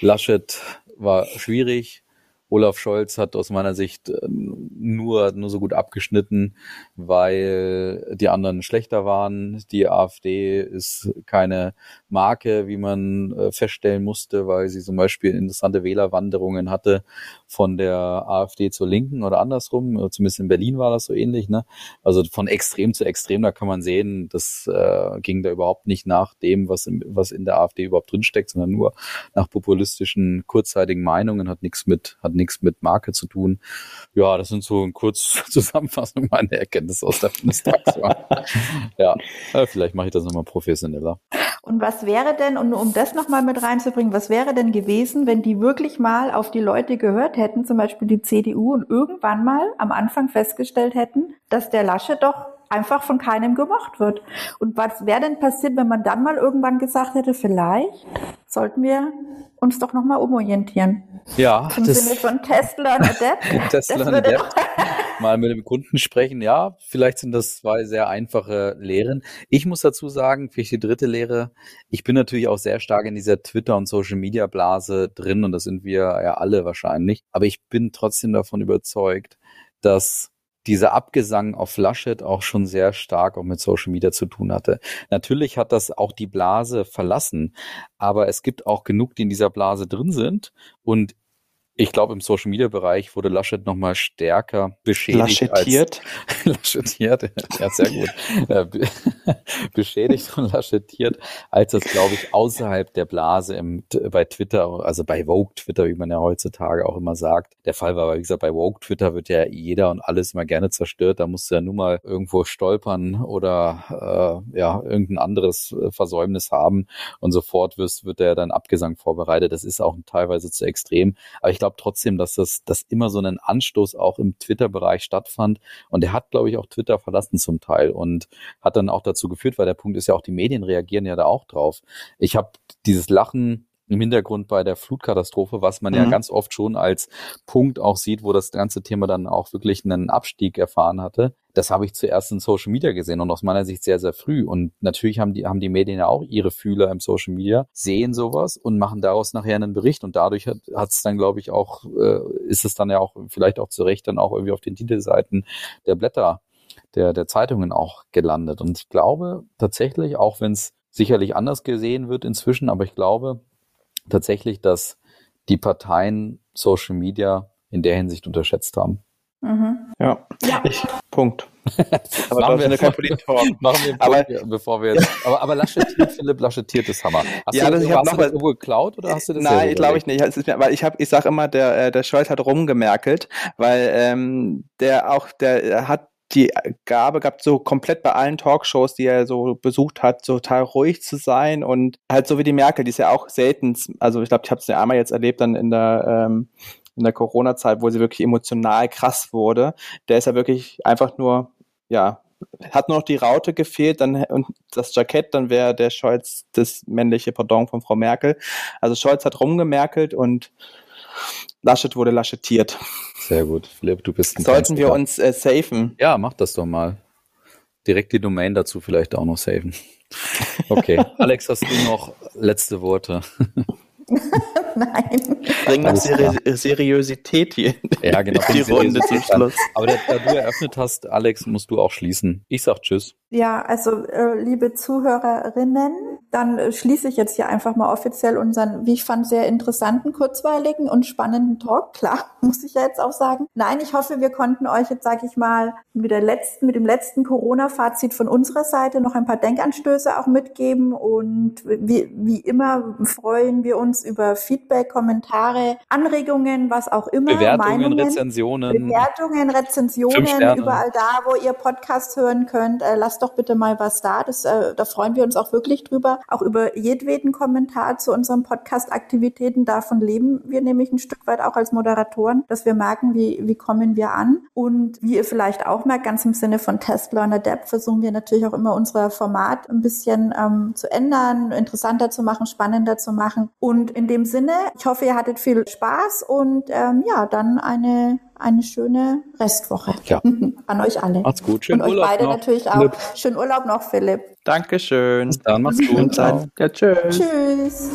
Laschet war schwierig. Olaf Scholz hat aus meiner Sicht äh, nur, nur so gut abgeschnitten, weil die anderen schlechter waren. Die AfD ist keine Marke, wie man äh, feststellen musste, weil sie zum Beispiel interessante Wählerwanderungen hatte von der AfD zur Linken oder andersrum. Zumindest in Berlin war das so ähnlich. Ne? Also von extrem zu extrem, da kann man sehen, das äh, ging da überhaupt nicht nach dem, was, im, was in der AfD überhaupt drinsteckt, sondern nur nach populistischen, kurzzeitigen Meinungen, hat nichts mit, hat nichts mit Marke zu tun. Ja, das sind so eine kurz (laughs) Zusammenfassung meiner Erkenntnisse aus der Bundestagswahl. (laughs) ja, vielleicht mache ich das nochmal professioneller. Und was wäre denn, und um das nochmal mit reinzubringen, was wäre denn gewesen, wenn die wirklich mal auf die Leute gehört hätten, zum Beispiel die CDU, und irgendwann mal am Anfang festgestellt hätten, dass der Lasche doch einfach von keinem gemocht wird. Und was wäre denn passiert, wenn man dann mal irgendwann gesagt hätte, vielleicht sollten wir uns doch nochmal umorientieren? Ja. Im Sinne von Tesla und Adept. (laughs) Tesla und Adept. (laughs) mal mit dem Kunden sprechen. Ja, vielleicht sind das zwei sehr einfache Lehren. Ich muss dazu sagen, vielleicht die dritte Lehre, ich bin natürlich auch sehr stark in dieser Twitter- und Social-Media-Blase drin und das sind wir ja alle wahrscheinlich. Aber ich bin trotzdem davon überzeugt, dass dieser Abgesang auf Laschet auch schon sehr stark auch mit Social Media zu tun hatte. Natürlich hat das auch die Blase verlassen, aber es gibt auch genug, die in dieser Blase drin sind und ich glaube, im Social Media Bereich wurde Laschet nochmal stärker beschädigt. Laschetiert. Als, (laughs) laschetiert, ja, sehr gut. (laughs) Äh, (laughs) beschädigt und laschetiert, als das, glaube ich, außerhalb der Blase im, bei Twitter, also bei Vogue Twitter, wie man ja heutzutage auch immer sagt. Der Fall war, wie gesagt, bei Vogue Twitter wird ja jeder und alles immer gerne zerstört. Da musst du ja nur mal irgendwo stolpern oder äh, ja, irgendein anderes äh, Versäumnis haben und sofort wirst, wird der dann Abgesang vorbereitet. Das ist auch teilweise zu extrem. Aber ich glaube, glaube trotzdem, dass das dass immer so einen Anstoß auch im Twitter-Bereich stattfand. Und er hat, glaube ich, auch Twitter verlassen zum Teil und hat dann auch dazu geführt, weil der Punkt ist ja auch, die Medien reagieren ja da auch drauf. Ich habe dieses Lachen im Hintergrund bei der Flutkatastrophe, was man mhm. ja ganz oft schon als Punkt auch sieht, wo das ganze Thema dann auch wirklich einen Abstieg erfahren hatte. Das habe ich zuerst in Social Media gesehen und aus meiner Sicht sehr, sehr früh. Und natürlich haben die, haben die Medien ja auch ihre Fühler im Social Media, sehen sowas und machen daraus nachher einen Bericht. Und dadurch hat es dann, glaube ich, auch, äh, ist es dann ja auch vielleicht auch zu Recht dann auch irgendwie auf den Titelseiten der Blätter der, der Zeitungen auch gelandet. Und ich glaube tatsächlich, auch wenn es sicherlich anders gesehen wird inzwischen, aber ich glaube, tatsächlich, dass die Parteien Social Media in der Hinsicht unterschätzt haben. Mhm. Ja. ja. Ich, Punkt. (laughs) aber machen wir kein Polit-Talk. (laughs) machen wir aber, bevor wir jetzt, aber, aber laschetiert, Philipp, laschetiert ist Hammer. Hast ja, du, das, ich noch was geklaut oder hast du das Nein, glaube ich nicht. Es ist mir, weil ich habe, ich sage immer, der, äh, der Scholz hat rumgemerkelt, weil ähm, der auch, der hat die Gabe gehabt, so komplett bei allen Talkshows, die er so besucht hat, so total ruhig zu sein und halt so wie die Merkel, die ist ja auch selten, also ich glaube, ich habe es ja einmal jetzt erlebt dann in der ähm, in der Corona-Zeit, wo sie wirklich emotional krass wurde. Der ist ja wirklich einfach nur, ja, hat nur noch die Raute gefehlt, dann und das Jackett, dann wäre der Scholz das männliche Pardon von Frau Merkel. Also Scholz hat rumgemerkelt und Laschet wurde laschetiert. Sehr gut. Philipp, du bist ein Sollten wir uns äh, safen? Ja, mach das doch mal. Direkt die Domain dazu vielleicht auch noch safen. Okay. (laughs) Alex, hast du noch letzte Worte? (laughs) Nein. Bring noch Seri Seriosität hier ja, genau, die Runde zum Schluss. Aber da, da, du eröffnet hast, Alex, musst du auch schließen. Ich sag Tschüss. Ja, also äh, liebe Zuhörerinnen, dann äh, schließe ich jetzt hier einfach mal offiziell unseren, wie ich fand, sehr interessanten, kurzweiligen und spannenden Talk. Klar, (laughs) muss ich ja jetzt auch sagen. Nein, ich hoffe, wir konnten euch jetzt, sage ich mal, mit der letzten, mit dem letzten Corona-Fazit von unserer Seite noch ein paar Denkanstöße auch mitgeben. Und wie, wie immer freuen wir uns über Feedback, Kommentare, Anregungen, was auch immer. Bewertungen, Meinungen, Rezensionen. Bewertungen, Rezensionen, überall da, wo ihr Podcast hören könnt. Äh, lasst doch bitte mal was da. Das, äh, da freuen wir uns auch wirklich drüber. Auch über jedweden Kommentar zu unseren Podcast-Aktivitäten. Davon leben wir nämlich ein Stück weit auch als Moderatoren, dass wir merken, wie, wie kommen wir an. Und wie ihr vielleicht auch merkt, ganz im Sinne von Test Learner Depth versuchen wir natürlich auch immer unser Format ein bisschen ähm, zu ändern, interessanter zu machen, spannender zu machen. Und in dem Sinne, ich hoffe, ihr hattet viel Spaß und ähm, ja, dann eine eine schöne Restwoche ja. (laughs) an euch alle. Macht's gut. Schönen Und Urlaub euch beide noch. natürlich auch. Philipp. Schönen Urlaub noch, Philipp. Dankeschön. Bis dann, macht's gut. Ja, tschüss. Tschüss.